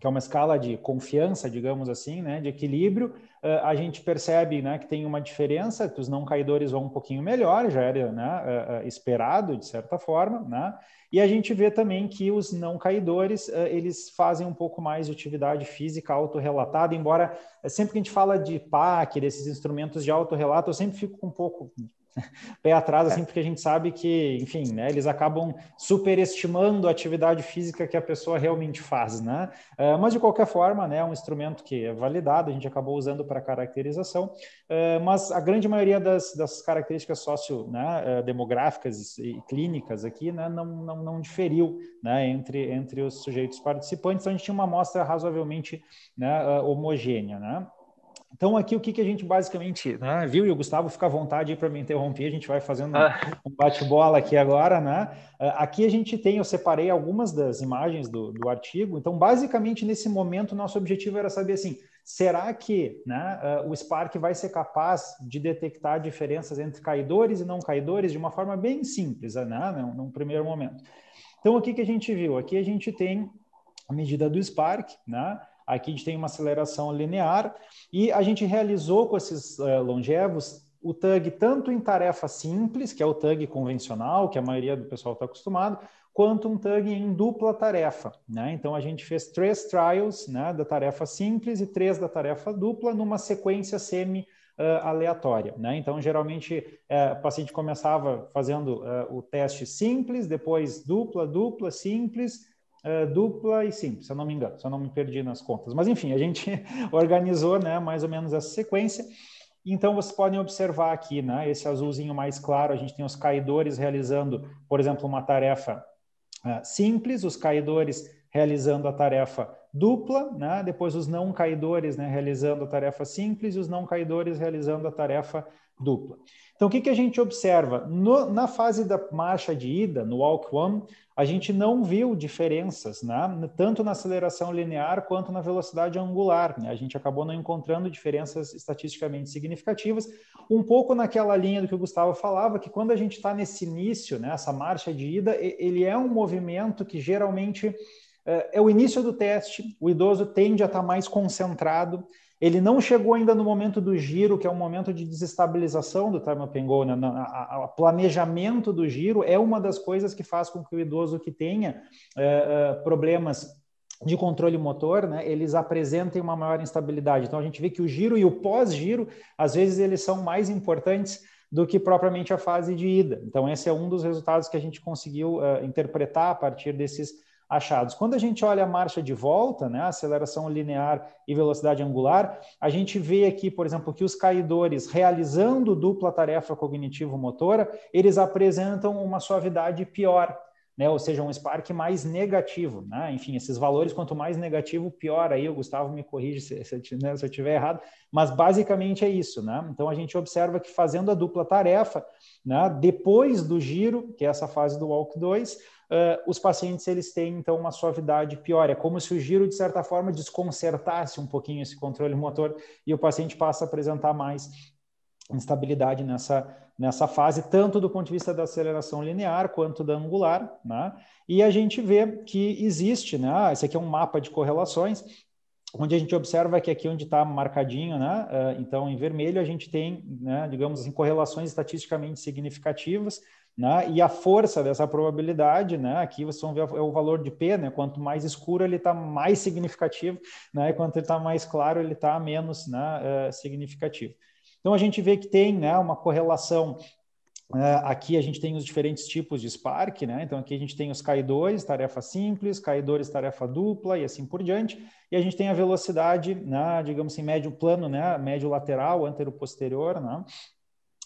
que é uma escala de confiança, digamos assim, né, de equilíbrio. A gente percebe né, que tem uma diferença, que os não caidores vão um pouquinho melhor, já era né, uh, esperado, de certa forma, né? E a gente vê também que os não caidores, uh, eles fazem um pouco mais de atividade física autorrelatada, embora sempre que a gente fala de PAC, desses instrumentos de autorrelato, eu sempre fico um pouco pé atrás, assim, é. porque a gente sabe que, enfim, né, eles acabam superestimando a atividade física que a pessoa realmente faz, né? Uh, mas de qualquer forma, né, é um instrumento que é validado, a gente acabou usando para caracterização, uh, mas a grande maioria das, das características sociodemográficas né, uh, e clínicas aqui, né, não, não, não diferiu, né, entre, entre os sujeitos participantes, então a gente tinha uma amostra razoavelmente né, homogênea, né? Então, aqui o que, que a gente basicamente né, viu, e o Gustavo fica à vontade para me interromper, a gente vai fazendo ah. um bate-bola aqui agora, né? Ah, aqui a gente tem, eu separei algumas das imagens do, do artigo, então, basicamente, nesse momento, nosso objetivo era saber assim, será que né, uh, o Spark vai ser capaz de detectar diferenças entre caidores e não caidores de uma forma bem simples, né, num, num primeiro momento. Então, o que, que a gente viu? Aqui a gente tem a medida do Spark, né? Aqui a gente tem uma aceleração linear e a gente realizou com esses uh, longevos o tag tanto em tarefa simples, que é o tag convencional, que a maioria do pessoal está acostumado, quanto um tag em dupla tarefa. Né? Então a gente fez três trials né, da tarefa simples e três da tarefa dupla numa sequência semi Uh, aleatória. Né? Então, geralmente, uh, o paciente começava fazendo uh, o teste simples, depois dupla, dupla, simples, uh, dupla e simples, se eu não me engano, se eu não me perdi nas contas. Mas enfim, a gente organizou né, mais ou menos essa sequência. Então, vocês podem observar aqui, né, esse azulzinho mais claro, a gente tem os caidores realizando, por exemplo, uma tarefa uh, simples, os caidores realizando a tarefa dupla, né? depois os não caidores né, realizando a tarefa simples e os não caidores realizando a tarefa dupla. Então, o que, que a gente observa? No, na fase da marcha de ida, no Walk One, a gente não viu diferenças, né? tanto na aceleração linear quanto na velocidade angular. Né? A gente acabou não encontrando diferenças estatisticamente significativas, um pouco naquela linha do que o Gustavo falava, que quando a gente está nesse início, né, essa marcha de ida, ele é um movimento que geralmente é, é o início do teste, o idoso tende a estar tá mais concentrado, ele não chegou ainda no momento do giro, que é um momento de desestabilização do time up and go. Né? O planejamento do giro é uma das coisas que faz com que o idoso que tenha é, é, problemas de controle motor, né, eles apresentem uma maior instabilidade. Então a gente vê que o giro e o pós-giro, às vezes, eles são mais importantes do que propriamente a fase de ida. Então esse é um dos resultados que a gente conseguiu uh, interpretar a partir desses achados. Quando a gente olha a marcha de volta, né, aceleração linear e velocidade angular, a gente vê aqui, por exemplo, que os caidores realizando dupla tarefa cognitivo-motora, eles apresentam uma suavidade pior, né, ou seja, um Spark mais negativo. Né? Enfim, esses valores, quanto mais negativo, pior. Aí o Gustavo me corrige se, se, né, se eu estiver errado, mas basicamente é isso. Né? Então a gente observa que fazendo a dupla tarefa, né, depois do giro, que é essa fase do Walk 2, uh, os pacientes eles têm então uma suavidade pior. É como se o giro, de certa forma, desconcertasse um pouquinho esse controle motor e o paciente passa a apresentar mais instabilidade nessa, nessa fase, tanto do ponto de vista da aceleração linear quanto da angular, né? E a gente vê que existe, né? Esse aqui é um mapa de correlações, onde a gente observa que aqui onde está marcadinho, né? Então, em vermelho, a gente tem, né, digamos assim, correlações estatisticamente significativas, né? E a força dessa probabilidade, né? Aqui vocês vão ver é o valor de P, né? Quanto mais escuro ele está mais significativo, né? E quanto ele está mais claro, ele está menos né, uh, significativo. Então a gente vê que tem né, uma correlação Uh, aqui a gente tem os diferentes tipos de Spark, né? Então aqui a gente tem os caidores, tarefa simples, caidores, tarefa dupla e assim por diante. E a gente tem a velocidade, né, digamos assim, médio plano, né? Médio lateral, antero posterior, né?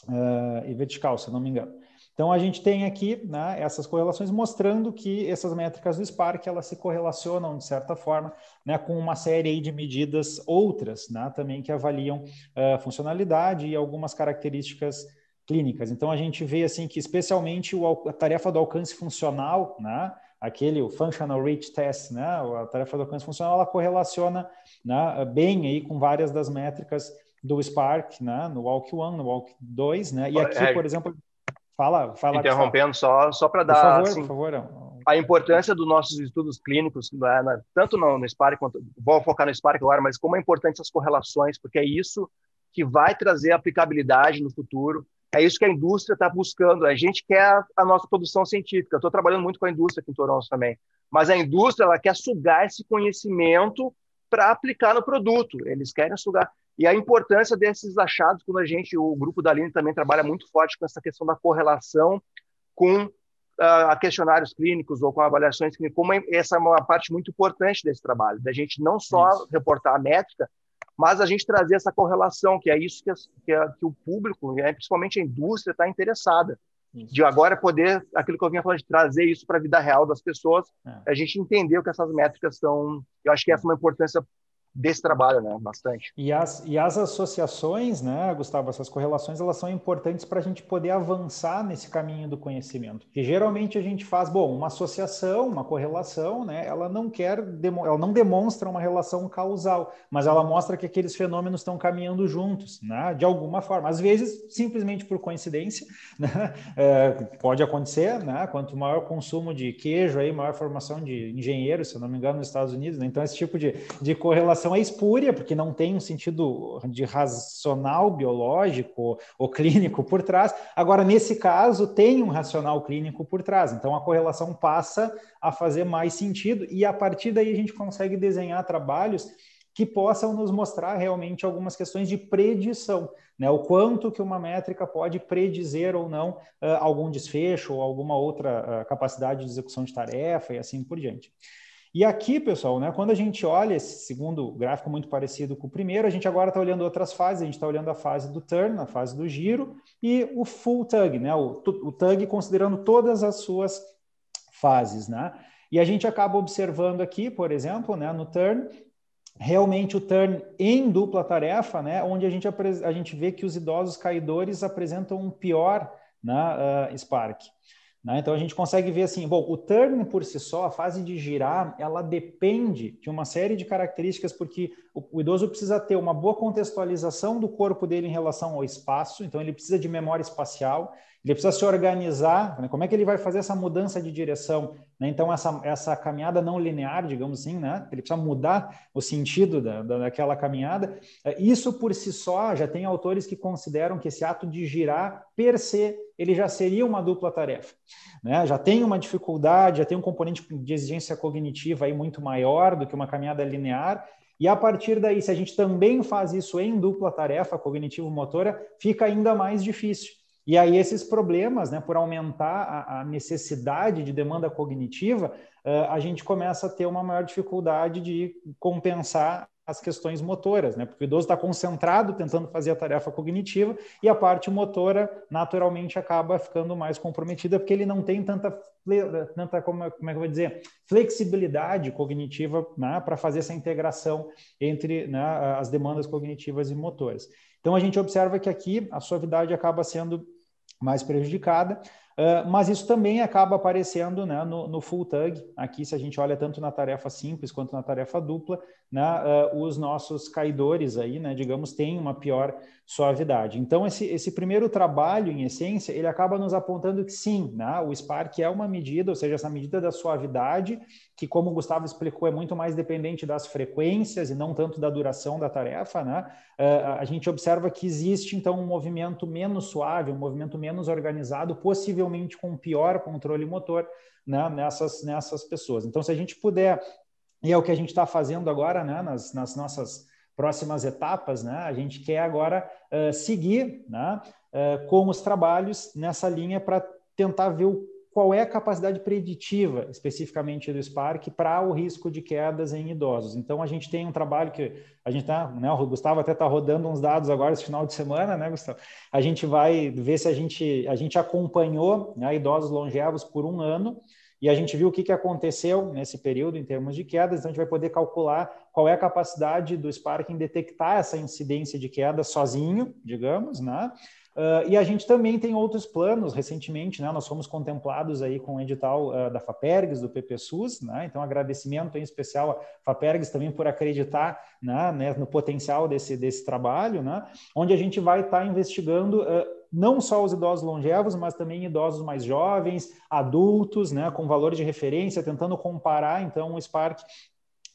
Uh, e vertical, se não me engano. Então a gente tem aqui né, essas correlações mostrando que essas métricas do Spark elas se correlacionam de certa forma né, com uma série de medidas outras né, também que avaliam uh, funcionalidade e algumas características clínicas. Então a gente vê assim que especialmente o, a tarefa do alcance funcional, né, aquele o functional reach test, né, a tarefa do alcance funcional, ela correlaciona né, bem aí com várias das métricas do Spark, né, no Walk 1, no Walk 2, né, e aqui, é, por exemplo, fala, fala interrompendo só só para dar favor, assim, favor, a importância dos nossos estudos clínicos, né, tanto no, no Spark quanto vou focar no Spark agora, mas como é importante essas correlações, porque é isso que vai trazer aplicabilidade no futuro é isso que a indústria está buscando. A gente quer a nossa produção científica. Estou trabalhando muito com a indústria aqui em Toronto também. Mas a indústria ela quer sugar esse conhecimento para aplicar no produto. Eles querem sugar. E a importância desses achados, quando a gente, o grupo da Aline também trabalha muito forte com essa questão da correlação com uh, questionários clínicos ou com avaliações clínicas, como essa é uma parte muito importante desse trabalho, da gente não só Isso. reportar a métrica, mas a gente trazer essa correlação, que é isso que, que, que o público, né, principalmente a indústria, está interessada. Isso. De agora poder, aquilo que eu vinha falando, de trazer isso para a vida real das pessoas, é. a gente entender o que essas métricas são. Eu acho que essa é uma importância desse trabalho, né? Bastante. E as, e as associações, né, Gustavo, essas correlações, elas são importantes para a gente poder avançar nesse caminho do conhecimento. Porque geralmente a gente faz, bom, uma associação, uma correlação, né, ela não quer, ela não demonstra uma relação causal, mas ela mostra que aqueles fenômenos estão caminhando juntos, né, de alguma forma. Às vezes, simplesmente por coincidência, né, é, pode acontecer, né, quanto maior consumo de queijo, aí, maior formação de engenheiros, se eu não me engano, nos Estados Unidos, né, então esse tipo de, de correlação é espúria, porque não tem um sentido de racional biológico ou clínico por trás. Agora, nesse caso, tem um racional clínico por trás. Então, a correlação passa a fazer mais sentido e, a partir daí, a gente consegue desenhar trabalhos que possam nos mostrar realmente algumas questões de predição, né? O quanto que uma métrica pode predizer ou não uh, algum desfecho ou alguma outra uh, capacidade de execução de tarefa e assim por diante. E aqui, pessoal, né, quando a gente olha esse segundo gráfico muito parecido com o primeiro, a gente agora está olhando outras fases, a gente está olhando a fase do turn, a fase do giro, e o full tug, né, o, o tug considerando todas as suas fases. Né? E a gente acaba observando aqui, por exemplo, né, no turn, realmente o turn em dupla tarefa, né, onde a gente, a gente vê que os idosos caidores apresentam um pior né, uh, Spark. Né? Então a gente consegue ver assim, bom, o turn por si só, a fase de girar, ela depende de uma série de características, porque o, o, idoso precisa ter uma boa contextualização do corpo dele em relação ao espaço, então ele precisa de memória espacial, ele precisa se organizar, né? como é que ele vai fazer essa mudança de direção? Né? Então, essa, essa caminhada não linear, digamos assim, né? ele precisa mudar o sentido da, da, daquela caminhada. É, isso por si só, já tem autores que consideram que esse ato de girar, per se, ele já seria uma dupla tarefa. Né? Já tem uma dificuldade, já tem um componente de exigência cognitiva aí muito maior do que uma caminhada linear, e a partir daí, se a gente também faz isso em dupla tarefa cognitivo-motora, fica ainda mais difícil. E aí esses problemas, né, por aumentar a, a necessidade de demanda cognitiva, uh, a gente começa a ter uma maior dificuldade de compensar as questões motoras, né? Porque o idoso está concentrado tentando fazer a tarefa cognitiva e a parte motora naturalmente acaba ficando mais comprometida porque ele não tem tanta, tanta como, como é que eu vou dizer, flexibilidade cognitiva né, para fazer essa integração entre né, as demandas cognitivas e motoras. Então a gente observa que aqui a suavidade acaba sendo mais prejudicada. Uh, mas isso também acaba aparecendo né, no, no, full tug. Aqui, se a gente olha tanto na tarefa simples quanto na tarefa dupla, né, uh, os nossos caidores aí, né, digamos, têm uma pior suavidade. Então, esse, esse primeiro trabalho, em essência, ele acaba nos apontando que sim, né, o Spark é uma medida, ou seja, essa medida da suavidade, que, como o Gustavo explicou, é muito mais dependente das frequências e não tanto da duração da tarefa. Né, uh, a gente observa que existe, então, um movimento menos suave, um movimento menos organizado, possivelmente com pior controle motor né, nessas, nessas pessoas. Então, se a gente puder, e é o que a gente está fazendo agora né, nas, nas nossas próximas etapas, né? A gente quer agora uh, seguir né, uh, com os trabalhos nessa linha para tentar ver o, qual é a capacidade preditiva, especificamente do Spark, para o risco de quedas em idosos. Então, a gente tem um trabalho que a gente está, né, o Gustavo até está rodando uns dados agora esse final de semana, né, Gustavo? A gente vai ver se a gente, a gente acompanhou né, idosos longevos por um ano e a gente viu o que, que aconteceu nesse período em termos de quedas, então a gente vai poder calcular qual é a capacidade do Spark em detectar essa incidência de queda sozinho, digamos, né? Uh, e a gente também tem outros planos, recentemente, né, nós fomos contemplados aí com o edital uh, da FAPERGS, do PPSUS, né, então agradecimento em especial à FAPERGS também por acreditar né, né, no potencial desse, desse trabalho, né, onde a gente vai estar tá investigando uh, não só os idosos longevos, mas também idosos mais jovens, adultos, né, com valor de referência, tentando comparar então o Spark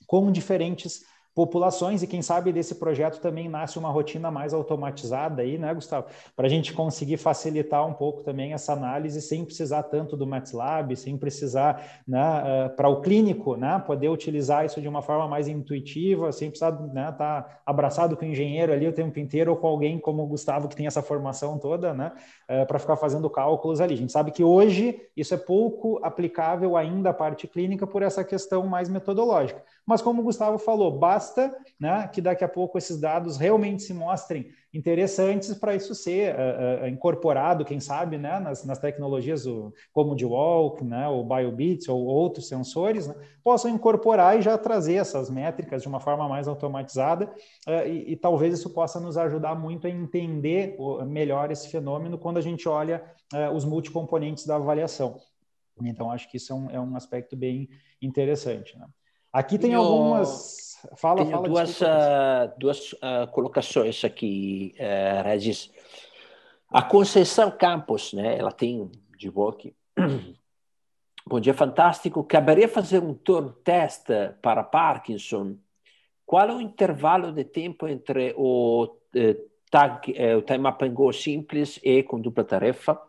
com diferentes populações e quem sabe desse projeto também nasce uma rotina mais automatizada aí, né, Gustavo? Para a gente conseguir facilitar um pouco também essa análise sem precisar tanto do MATLAB, sem precisar, né, uh, para o clínico, né, poder utilizar isso de uma forma mais intuitiva, sem precisar né, estar tá abraçado com o engenheiro ali o tempo inteiro ou com alguém como o Gustavo que tem essa formação toda, né, uh, para ficar fazendo cálculos ali. A gente sabe que hoje isso é pouco aplicável ainda à parte clínica por essa questão mais metodológica. Mas como o Gustavo falou, basta né, que daqui a pouco esses dados realmente se mostrem interessantes para isso ser uh, uh, incorporado, quem sabe, né, nas, nas tecnologias o, como o D-Walk, né, o BioBits ou outros sensores, né, possam incorporar e já trazer essas métricas de uma forma mais automatizada uh, e, e, talvez isso possa nos ajudar muito a entender melhor esse fenômeno quando a gente olha os multicomponentes da avaliação. Então, acho que isso é um, é um aspecto bem interessante. Né? Aqui tem algumas. Fala, tenho fala. Duas, uh, duas uh, colocações aqui, uh, Regis. A Conceição Campos, né? Ela tem de aqui. Bom dia, fantástico. Caberia fazer um tour test para Parkinson. Qual é o intervalo de tempo entre o eh, tag, eh, o time mapping go simples e com dupla tarefa?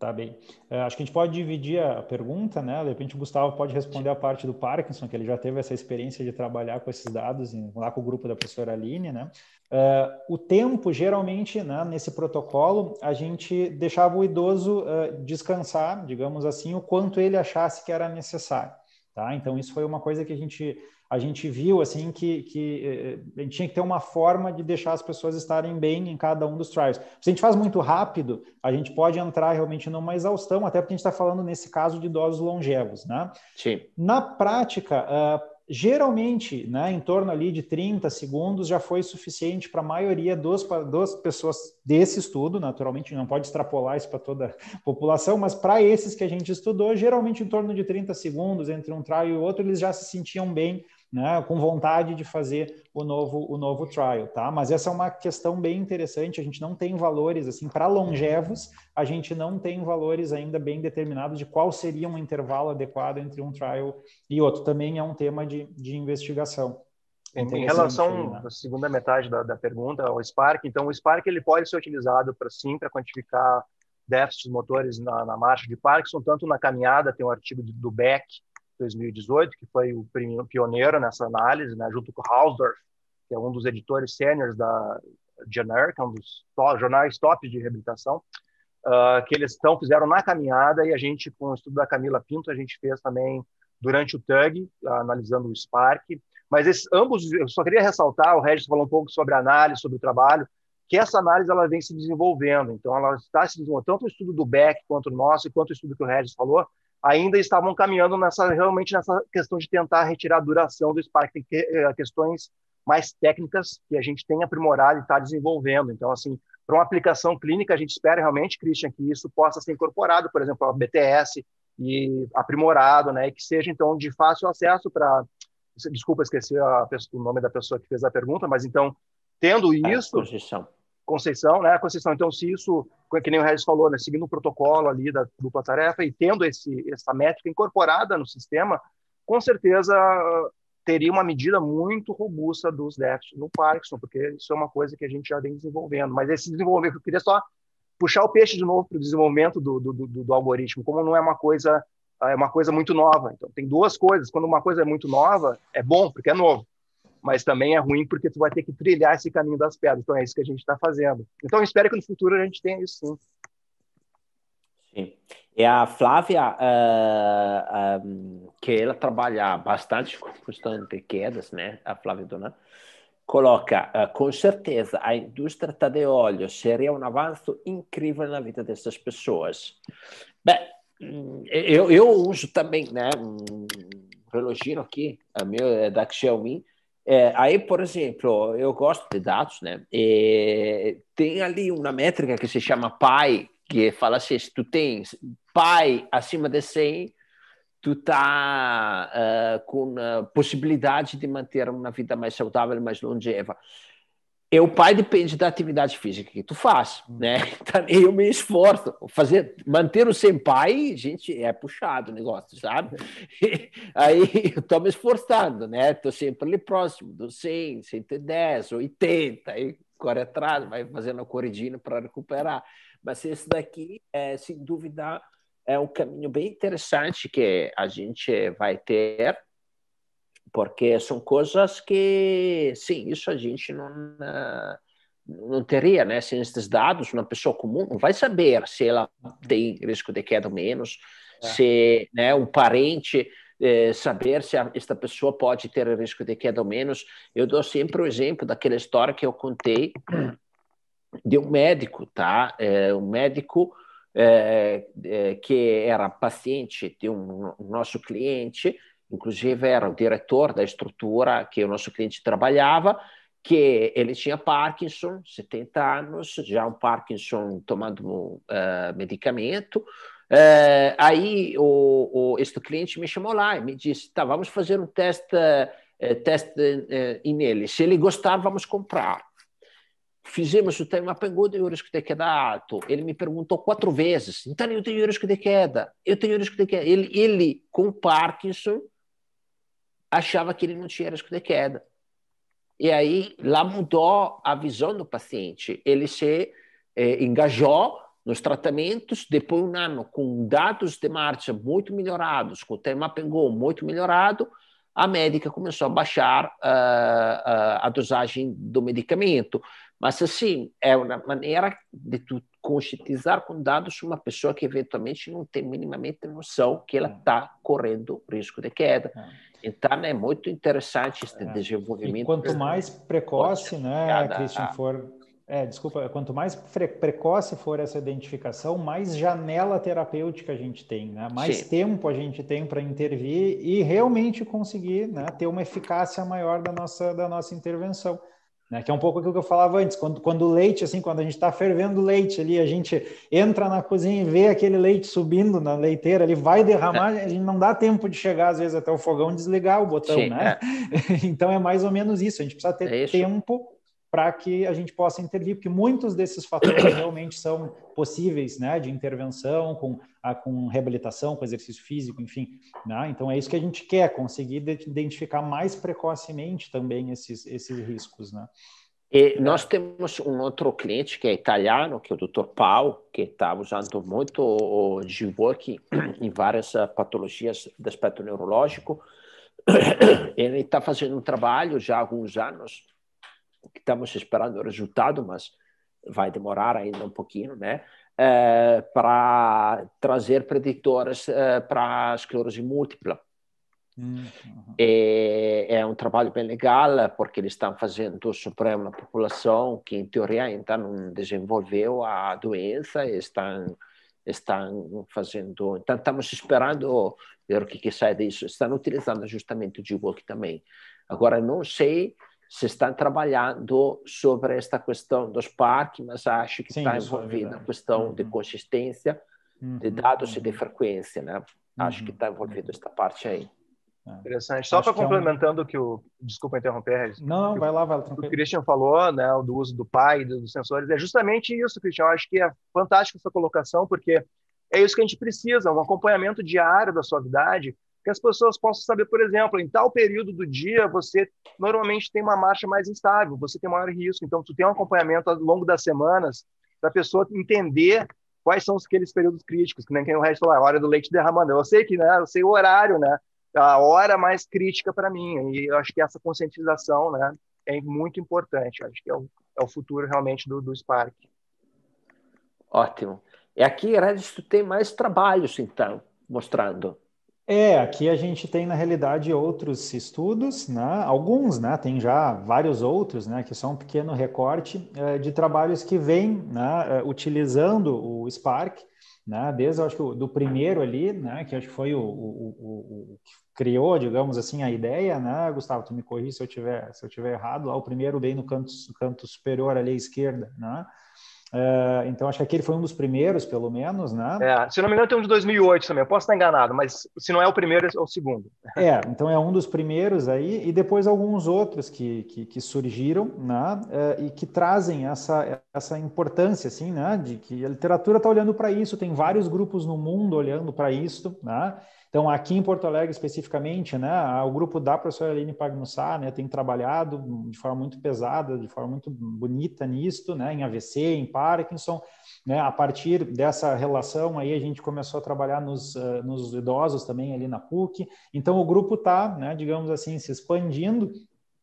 Tá bem. É, acho que a gente pode dividir a pergunta, né? De repente o Gustavo pode responder a parte do Parkinson, que ele já teve essa experiência de trabalhar com esses dados em, lá com o grupo da professora Aline, né? Uh, o tempo, geralmente, né, nesse protocolo, a gente deixava o idoso uh, descansar, digamos assim, o quanto ele achasse que era necessário, tá? Então, isso foi uma coisa que a gente a gente viu assim que, que eh, a gente tinha que ter uma forma de deixar as pessoas estarem bem em cada um dos trials. Se a gente faz muito rápido, a gente pode entrar realmente numa exaustão, até porque a gente está falando nesse caso de idosos longevos, né? Sim. Na prática, uh, geralmente, né, em torno ali de 30 segundos já foi suficiente para a maioria dos, das pessoas desse estudo, naturalmente não pode extrapolar isso para toda a população, mas para esses que a gente estudou, geralmente em torno de 30 segundos entre um trial e outro, eles já se sentiam bem né, com vontade de fazer o novo, o novo trial, tá? Mas essa é uma questão bem interessante. A gente não tem valores assim para longevos, a gente não tem valores ainda bem determinados de qual seria um intervalo adequado entre um trial e outro. Também é um tema de, de investigação. Em relação né? à segunda metade da, da pergunta, o Spark, então o Spark ele pode ser utilizado para sim para quantificar déficits motores na, na marcha de Parkinson, tanto na caminhada, tem um artigo do Beck 2018, que foi o pioneiro nessa análise, né, junto com Hausdorff, que é um dos editores sêniores da Generic, é um dos jornais top de reabilitação, uh, que eles estão fizeram na caminhada e a gente, com o estudo da Camila Pinto, a gente fez também durante o TUG, analisando o Spark. Mas esses, ambos, eu só queria ressaltar, o Regis falou um pouco sobre a análise, sobre o trabalho, que essa análise ela vem se desenvolvendo. Então, ela está se desenvolvendo, tanto o estudo do Beck quanto o nosso, quanto o estudo que o Regis falou, ainda estavam caminhando nessa realmente nessa questão de tentar retirar a duração do Spark, tem que, eh, questões mais técnicas que a gente tem aprimorado e está desenvolvendo. Então, assim, para uma aplicação clínica, a gente espera realmente, Christian, que isso possa ser incorporado, por exemplo, ao BTS e aprimorado, né, e que seja, então, de fácil acesso para... Desculpa, esqueci a, o nome da pessoa que fez a pergunta, mas, então, tendo é, isso... Conceição. Conceição, né, Conceição, então, se isso, que nem o Regis falou, né, seguindo o protocolo ali da dupla tarefa e tendo esse, essa métrica incorporada no sistema, com certeza teria uma medida muito robusta dos déficits no Parkinson, porque isso é uma coisa que a gente já vem desenvolvendo. Mas esse desenvolvimento, eu queria só puxar o peixe de novo para o desenvolvimento do, do, do, do, algoritmo, como não é uma coisa é uma coisa muito nova. Então, tem duas coisas. Quando uma coisa é muito nova, é bom, porque é novo. Mas também é ruim, porque tu vai ter que trilhar esse caminho das pedras. Então, é isso que a gente está fazendo. Então, espero que no futuro a gente tenha isso sim. Sim. E a Flávia, uh, que ela trabalha bastante com de quedas, né? A Flávia Dona, coloca, uh, com certeza, a indústria tá de óleo seria um avanço incrível na vida dessas pessoas. Bem, eu, eu uso também, né? Um reloginho aqui, a meu é da Xiaomi, é, aí, por exemplo, eu gosto de dados, né? E tem ali uma métrica que se chama PI, que fala assim, se tu tens pai acima de 100, tu tá uh, com a possibilidade de manter uma vida mais saudável, mais longeva. E o pai depende da atividade física que tu faz, né? Então, eu me esforço. Fazer, manter o sem pai, gente, é puxado o negócio, sabe? aí eu tô me esforçando, né? Tô sempre ali próximo do 100, 110, 80, aí corre atrás, vai fazendo a corridinha para recuperar. Mas esse daqui, é, sem dúvida, é um caminho bem interessante que a gente vai ter, porque são coisas que, sim, isso a gente não, não teria, né? Sem esses dados, uma pessoa comum não vai saber se ela tem risco de queda ou menos, é. se né, um parente é, saber se a, esta pessoa pode ter risco de queda ou menos. Eu dou sempre o exemplo daquela história que eu contei de um médico, tá? É, um médico é, que era paciente de um, um, nosso cliente, inclusive era o diretor da estrutura que o nosso cliente trabalhava, que ele tinha Parkinson, 70 anos, já um Parkinson tomando uh, medicamento. Uh, aí o, o, este cliente me chamou lá e me disse, tá, vamos fazer um teste, uh, teste uh, nele. Se ele gostar, vamos comprar. Fizemos o tema, pegou de risco de queda alto. Ele me perguntou quatro vezes. Então, eu tenho risco de queda. Eu tenho risco de queda. Ele, ele com Parkinson, achava que ele não tinha risco de queda. E aí, lá mudou a visão do paciente. Ele se eh, engajou nos tratamentos, depois um ano com dados de marcha muito melhorados, com o tema pegou muito melhorado, a médica começou a baixar uh, uh, a dosagem do medicamento. Mas, assim, é uma maneira de tu conscientizar com dados uma pessoa que eventualmente não tem minimamente noção que ela está correndo risco de queda. É. Então, é muito interessante esse é. desenvolvimento. E quanto mais precoce, né, Christian, for é, desculpa, quanto mais precoce for essa identificação, mais janela terapêutica a gente tem, né? mais Sim. tempo a gente tem para intervir e realmente conseguir né, ter uma eficácia maior da nossa, da nossa intervenção. Né? Que é um pouco aquilo que eu falava antes, quando, quando o leite, assim, quando a gente está fervendo leite ali, a gente entra na cozinha e vê aquele leite subindo na leiteira, ele vai derramar, a gente não dá tempo de chegar, às vezes, até o fogão e desligar o botão, Sim, né? É. então é mais ou menos isso, a gente precisa ter é tempo para que a gente possa intervir, porque muitos desses fatores realmente são possíveis né, de intervenção com, a, com reabilitação, com exercício físico, enfim. Né? Então é isso que a gente quer, conseguir identificar mais precocemente também esses, esses riscos. Né? E nós temos um outro cliente que é italiano, que é o Dr. Paul, que está usando muito o G-Work em várias ah, patologias do aspecto neurológico. Ele está fazendo um trabalho já há alguns anos que estamos esperando o resultado, mas vai demorar ainda um pouquinho, né? É, para trazer preditores é, para a esclerose múltipla. Uhum. E é um trabalho bem legal, porque eles estão fazendo sobre uma população que, em teoria, ainda não desenvolveu a doença, e estão, estão fazendo. Então, estamos esperando ver o que, que sai disso. Estão utilizando justamente o g também. Agora, não sei se está trabalhando sobre esta questão dos parques, mas acho que Sim, está envolvida a questão uhum. de consistência uhum. de dados e de frequência, né? Acho que está uhum. envolvido esta parte aí. É. Interessante. Só para complementando o é um... que o. Desculpa interromper, Regis. Não, vai lá, vai lá. O Christian falou, né, do uso do pai, dos sensores. É justamente isso, Christian. Eu acho que é fantástico essa colocação, porque é isso que a gente precisa, um acompanhamento diário da suavidade, que as pessoas possam saber, por exemplo, em tal período do dia você normalmente tem uma marcha mais instável, você tem maior risco, então tu tem um acompanhamento ao longo das semanas para a pessoa entender quais são aqueles períodos críticos, que nem quem o resto falou, a hora do leite derramando. Eu sei que, né, eu sei o horário, né, a hora mais crítica para mim, e eu acho que essa conscientização, né, é muito importante, eu acho que é o, é o futuro realmente do, do Spark. Ótimo. E aqui, Regis, tu tem mais trabalhos, então, mostrando. É, aqui a gente tem na realidade outros estudos, né? alguns, né? tem já vários outros, né? que são um pequeno recorte é, de trabalhos que vêm né? É, utilizando o Spark, né? desde acho que do primeiro ali, né? que acho que foi o, o, o, o, que criou, digamos assim, a ideia, né? Gustavo, tu me corri se eu tiver se eu tiver errado, lá o primeiro bem no canto, canto superior ali à esquerda, né? Uh, então, acho que aquele foi um dos primeiros, pelo menos, né? É, se não me engano, tem um de 2008 também. Eu posso estar enganado, mas se não é o primeiro, é o segundo. É, então é um dos primeiros aí, e depois alguns outros que, que, que surgiram, né? Uh, e que trazem essa, essa importância, assim, né? De que a literatura está olhando para isso, tem vários grupos no mundo olhando para isso, né? Então, aqui em Porto Alegre, especificamente, né, o grupo da professora Aline Pagnussá né, tem trabalhado de forma muito pesada, de forma muito bonita nisto, né, em AVC, em Parkinson. Né, a partir dessa relação, aí a gente começou a trabalhar nos, uh, nos idosos também ali na PUC. Então, o grupo está, né, digamos assim, se expandindo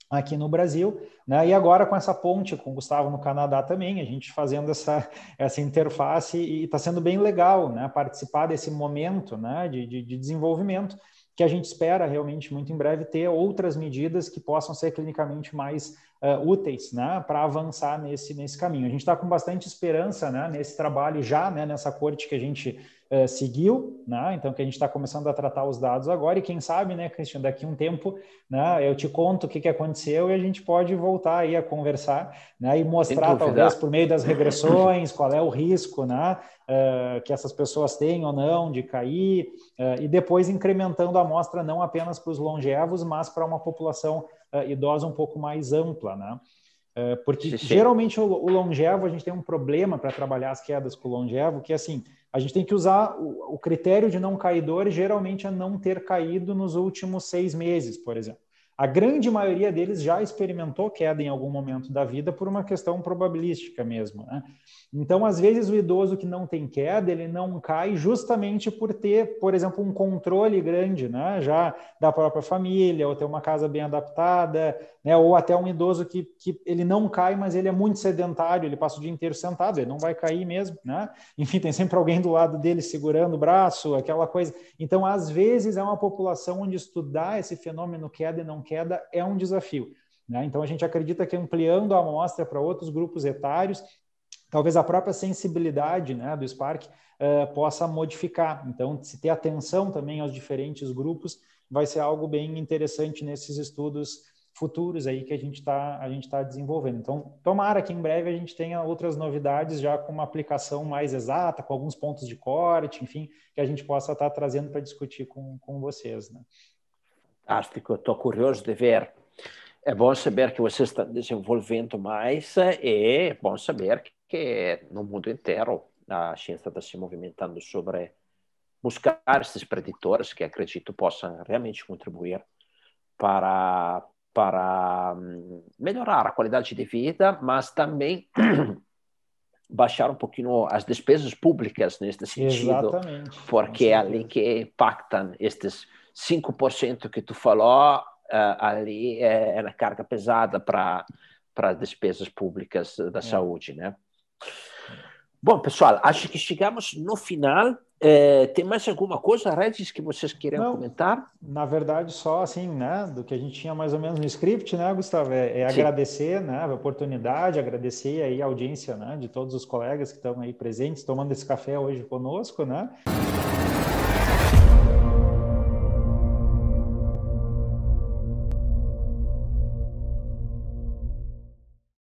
aqui no Brasil, né? E agora com essa ponte com o Gustavo no Canadá também, a gente fazendo essa, essa interface e está sendo bem legal, né? Participar desse momento, né? De, de, de, desenvolvimento que a gente espera realmente muito em breve ter outras medidas que possam ser clinicamente mais uh, úteis, né? Para avançar nesse nesse caminho. A gente está com bastante esperança, né? Nesse trabalho já, né? Nessa corte que a gente uh, seguiu, né? Então que a gente está começando a tratar os dados agora e quem sabe, né, Cristian, daqui um tempo, né? Eu te conto o que, que aconteceu e a gente pode voltar aí a conversar, né? E mostrar talvez por meio das regressões qual é o risco, né? Uh, que essas pessoas têm ou não de cair uh, e depois incrementando a amostra não apenas para os longevos, mas para uma população idosa um pouco mais ampla, né? porque sim, sim. geralmente o, o longevo a gente tem um problema para trabalhar as quedas com o longevo, que é assim a gente tem que usar o, o critério de não caidor, geralmente é não ter caído nos últimos seis meses, por exemplo. A grande maioria deles já experimentou queda em algum momento da vida por uma questão probabilística mesmo. Né? Então, às vezes, o idoso que não tem queda, ele não cai justamente por ter, por exemplo, um controle grande, né? já da própria família, ou ter uma casa bem adaptada, né? ou até um idoso que, que ele não cai, mas ele é muito sedentário, ele passa o dia inteiro sentado, ele não vai cair mesmo. Né? Enfim, tem sempre alguém do lado dele segurando o braço, aquela coisa. Então, às vezes, é uma população onde estudar esse fenômeno queda e não queda é um desafio. Né? Então, a gente acredita que ampliando a amostra para outros grupos etários, talvez a própria sensibilidade né, do Spark uh, possa modificar. Então, se ter atenção também aos diferentes grupos, vai ser algo bem interessante nesses estudos futuros aí que a gente está a gente tá desenvolvendo. Então, tomara que em breve a gente tenha outras novidades já com uma aplicação mais exata, com alguns pontos de corte, enfim, que a gente possa estar tá trazendo para discutir com, com vocês. Né? Fantástico, estou curioso de ver. É bom saber que você está desenvolvendo mais e é bom saber que no mundo inteiro a ciência está se movimentando sobre buscar esses preditores que acredito possam realmente contribuir para para hum, melhorar a qualidade de vida, mas também baixar um pouquinho as despesas públicas neste sentido, Exatamente. porque é ali que impactam estes 5% que tu falou, uh, ali é, é na carga pesada para para as despesas públicas da é. saúde, né? Bom, pessoal, acho que chegamos no final. É, tem mais alguma coisa, Regis, que vocês queriam Não, comentar? Na verdade, só assim, né, do que a gente tinha mais ou menos no script, né, Gustavo, é, é agradecer, né, a oportunidade, agradecer aí a audiência, né, de todos os colegas que estão aí presentes, tomando esse café hoje conosco, né.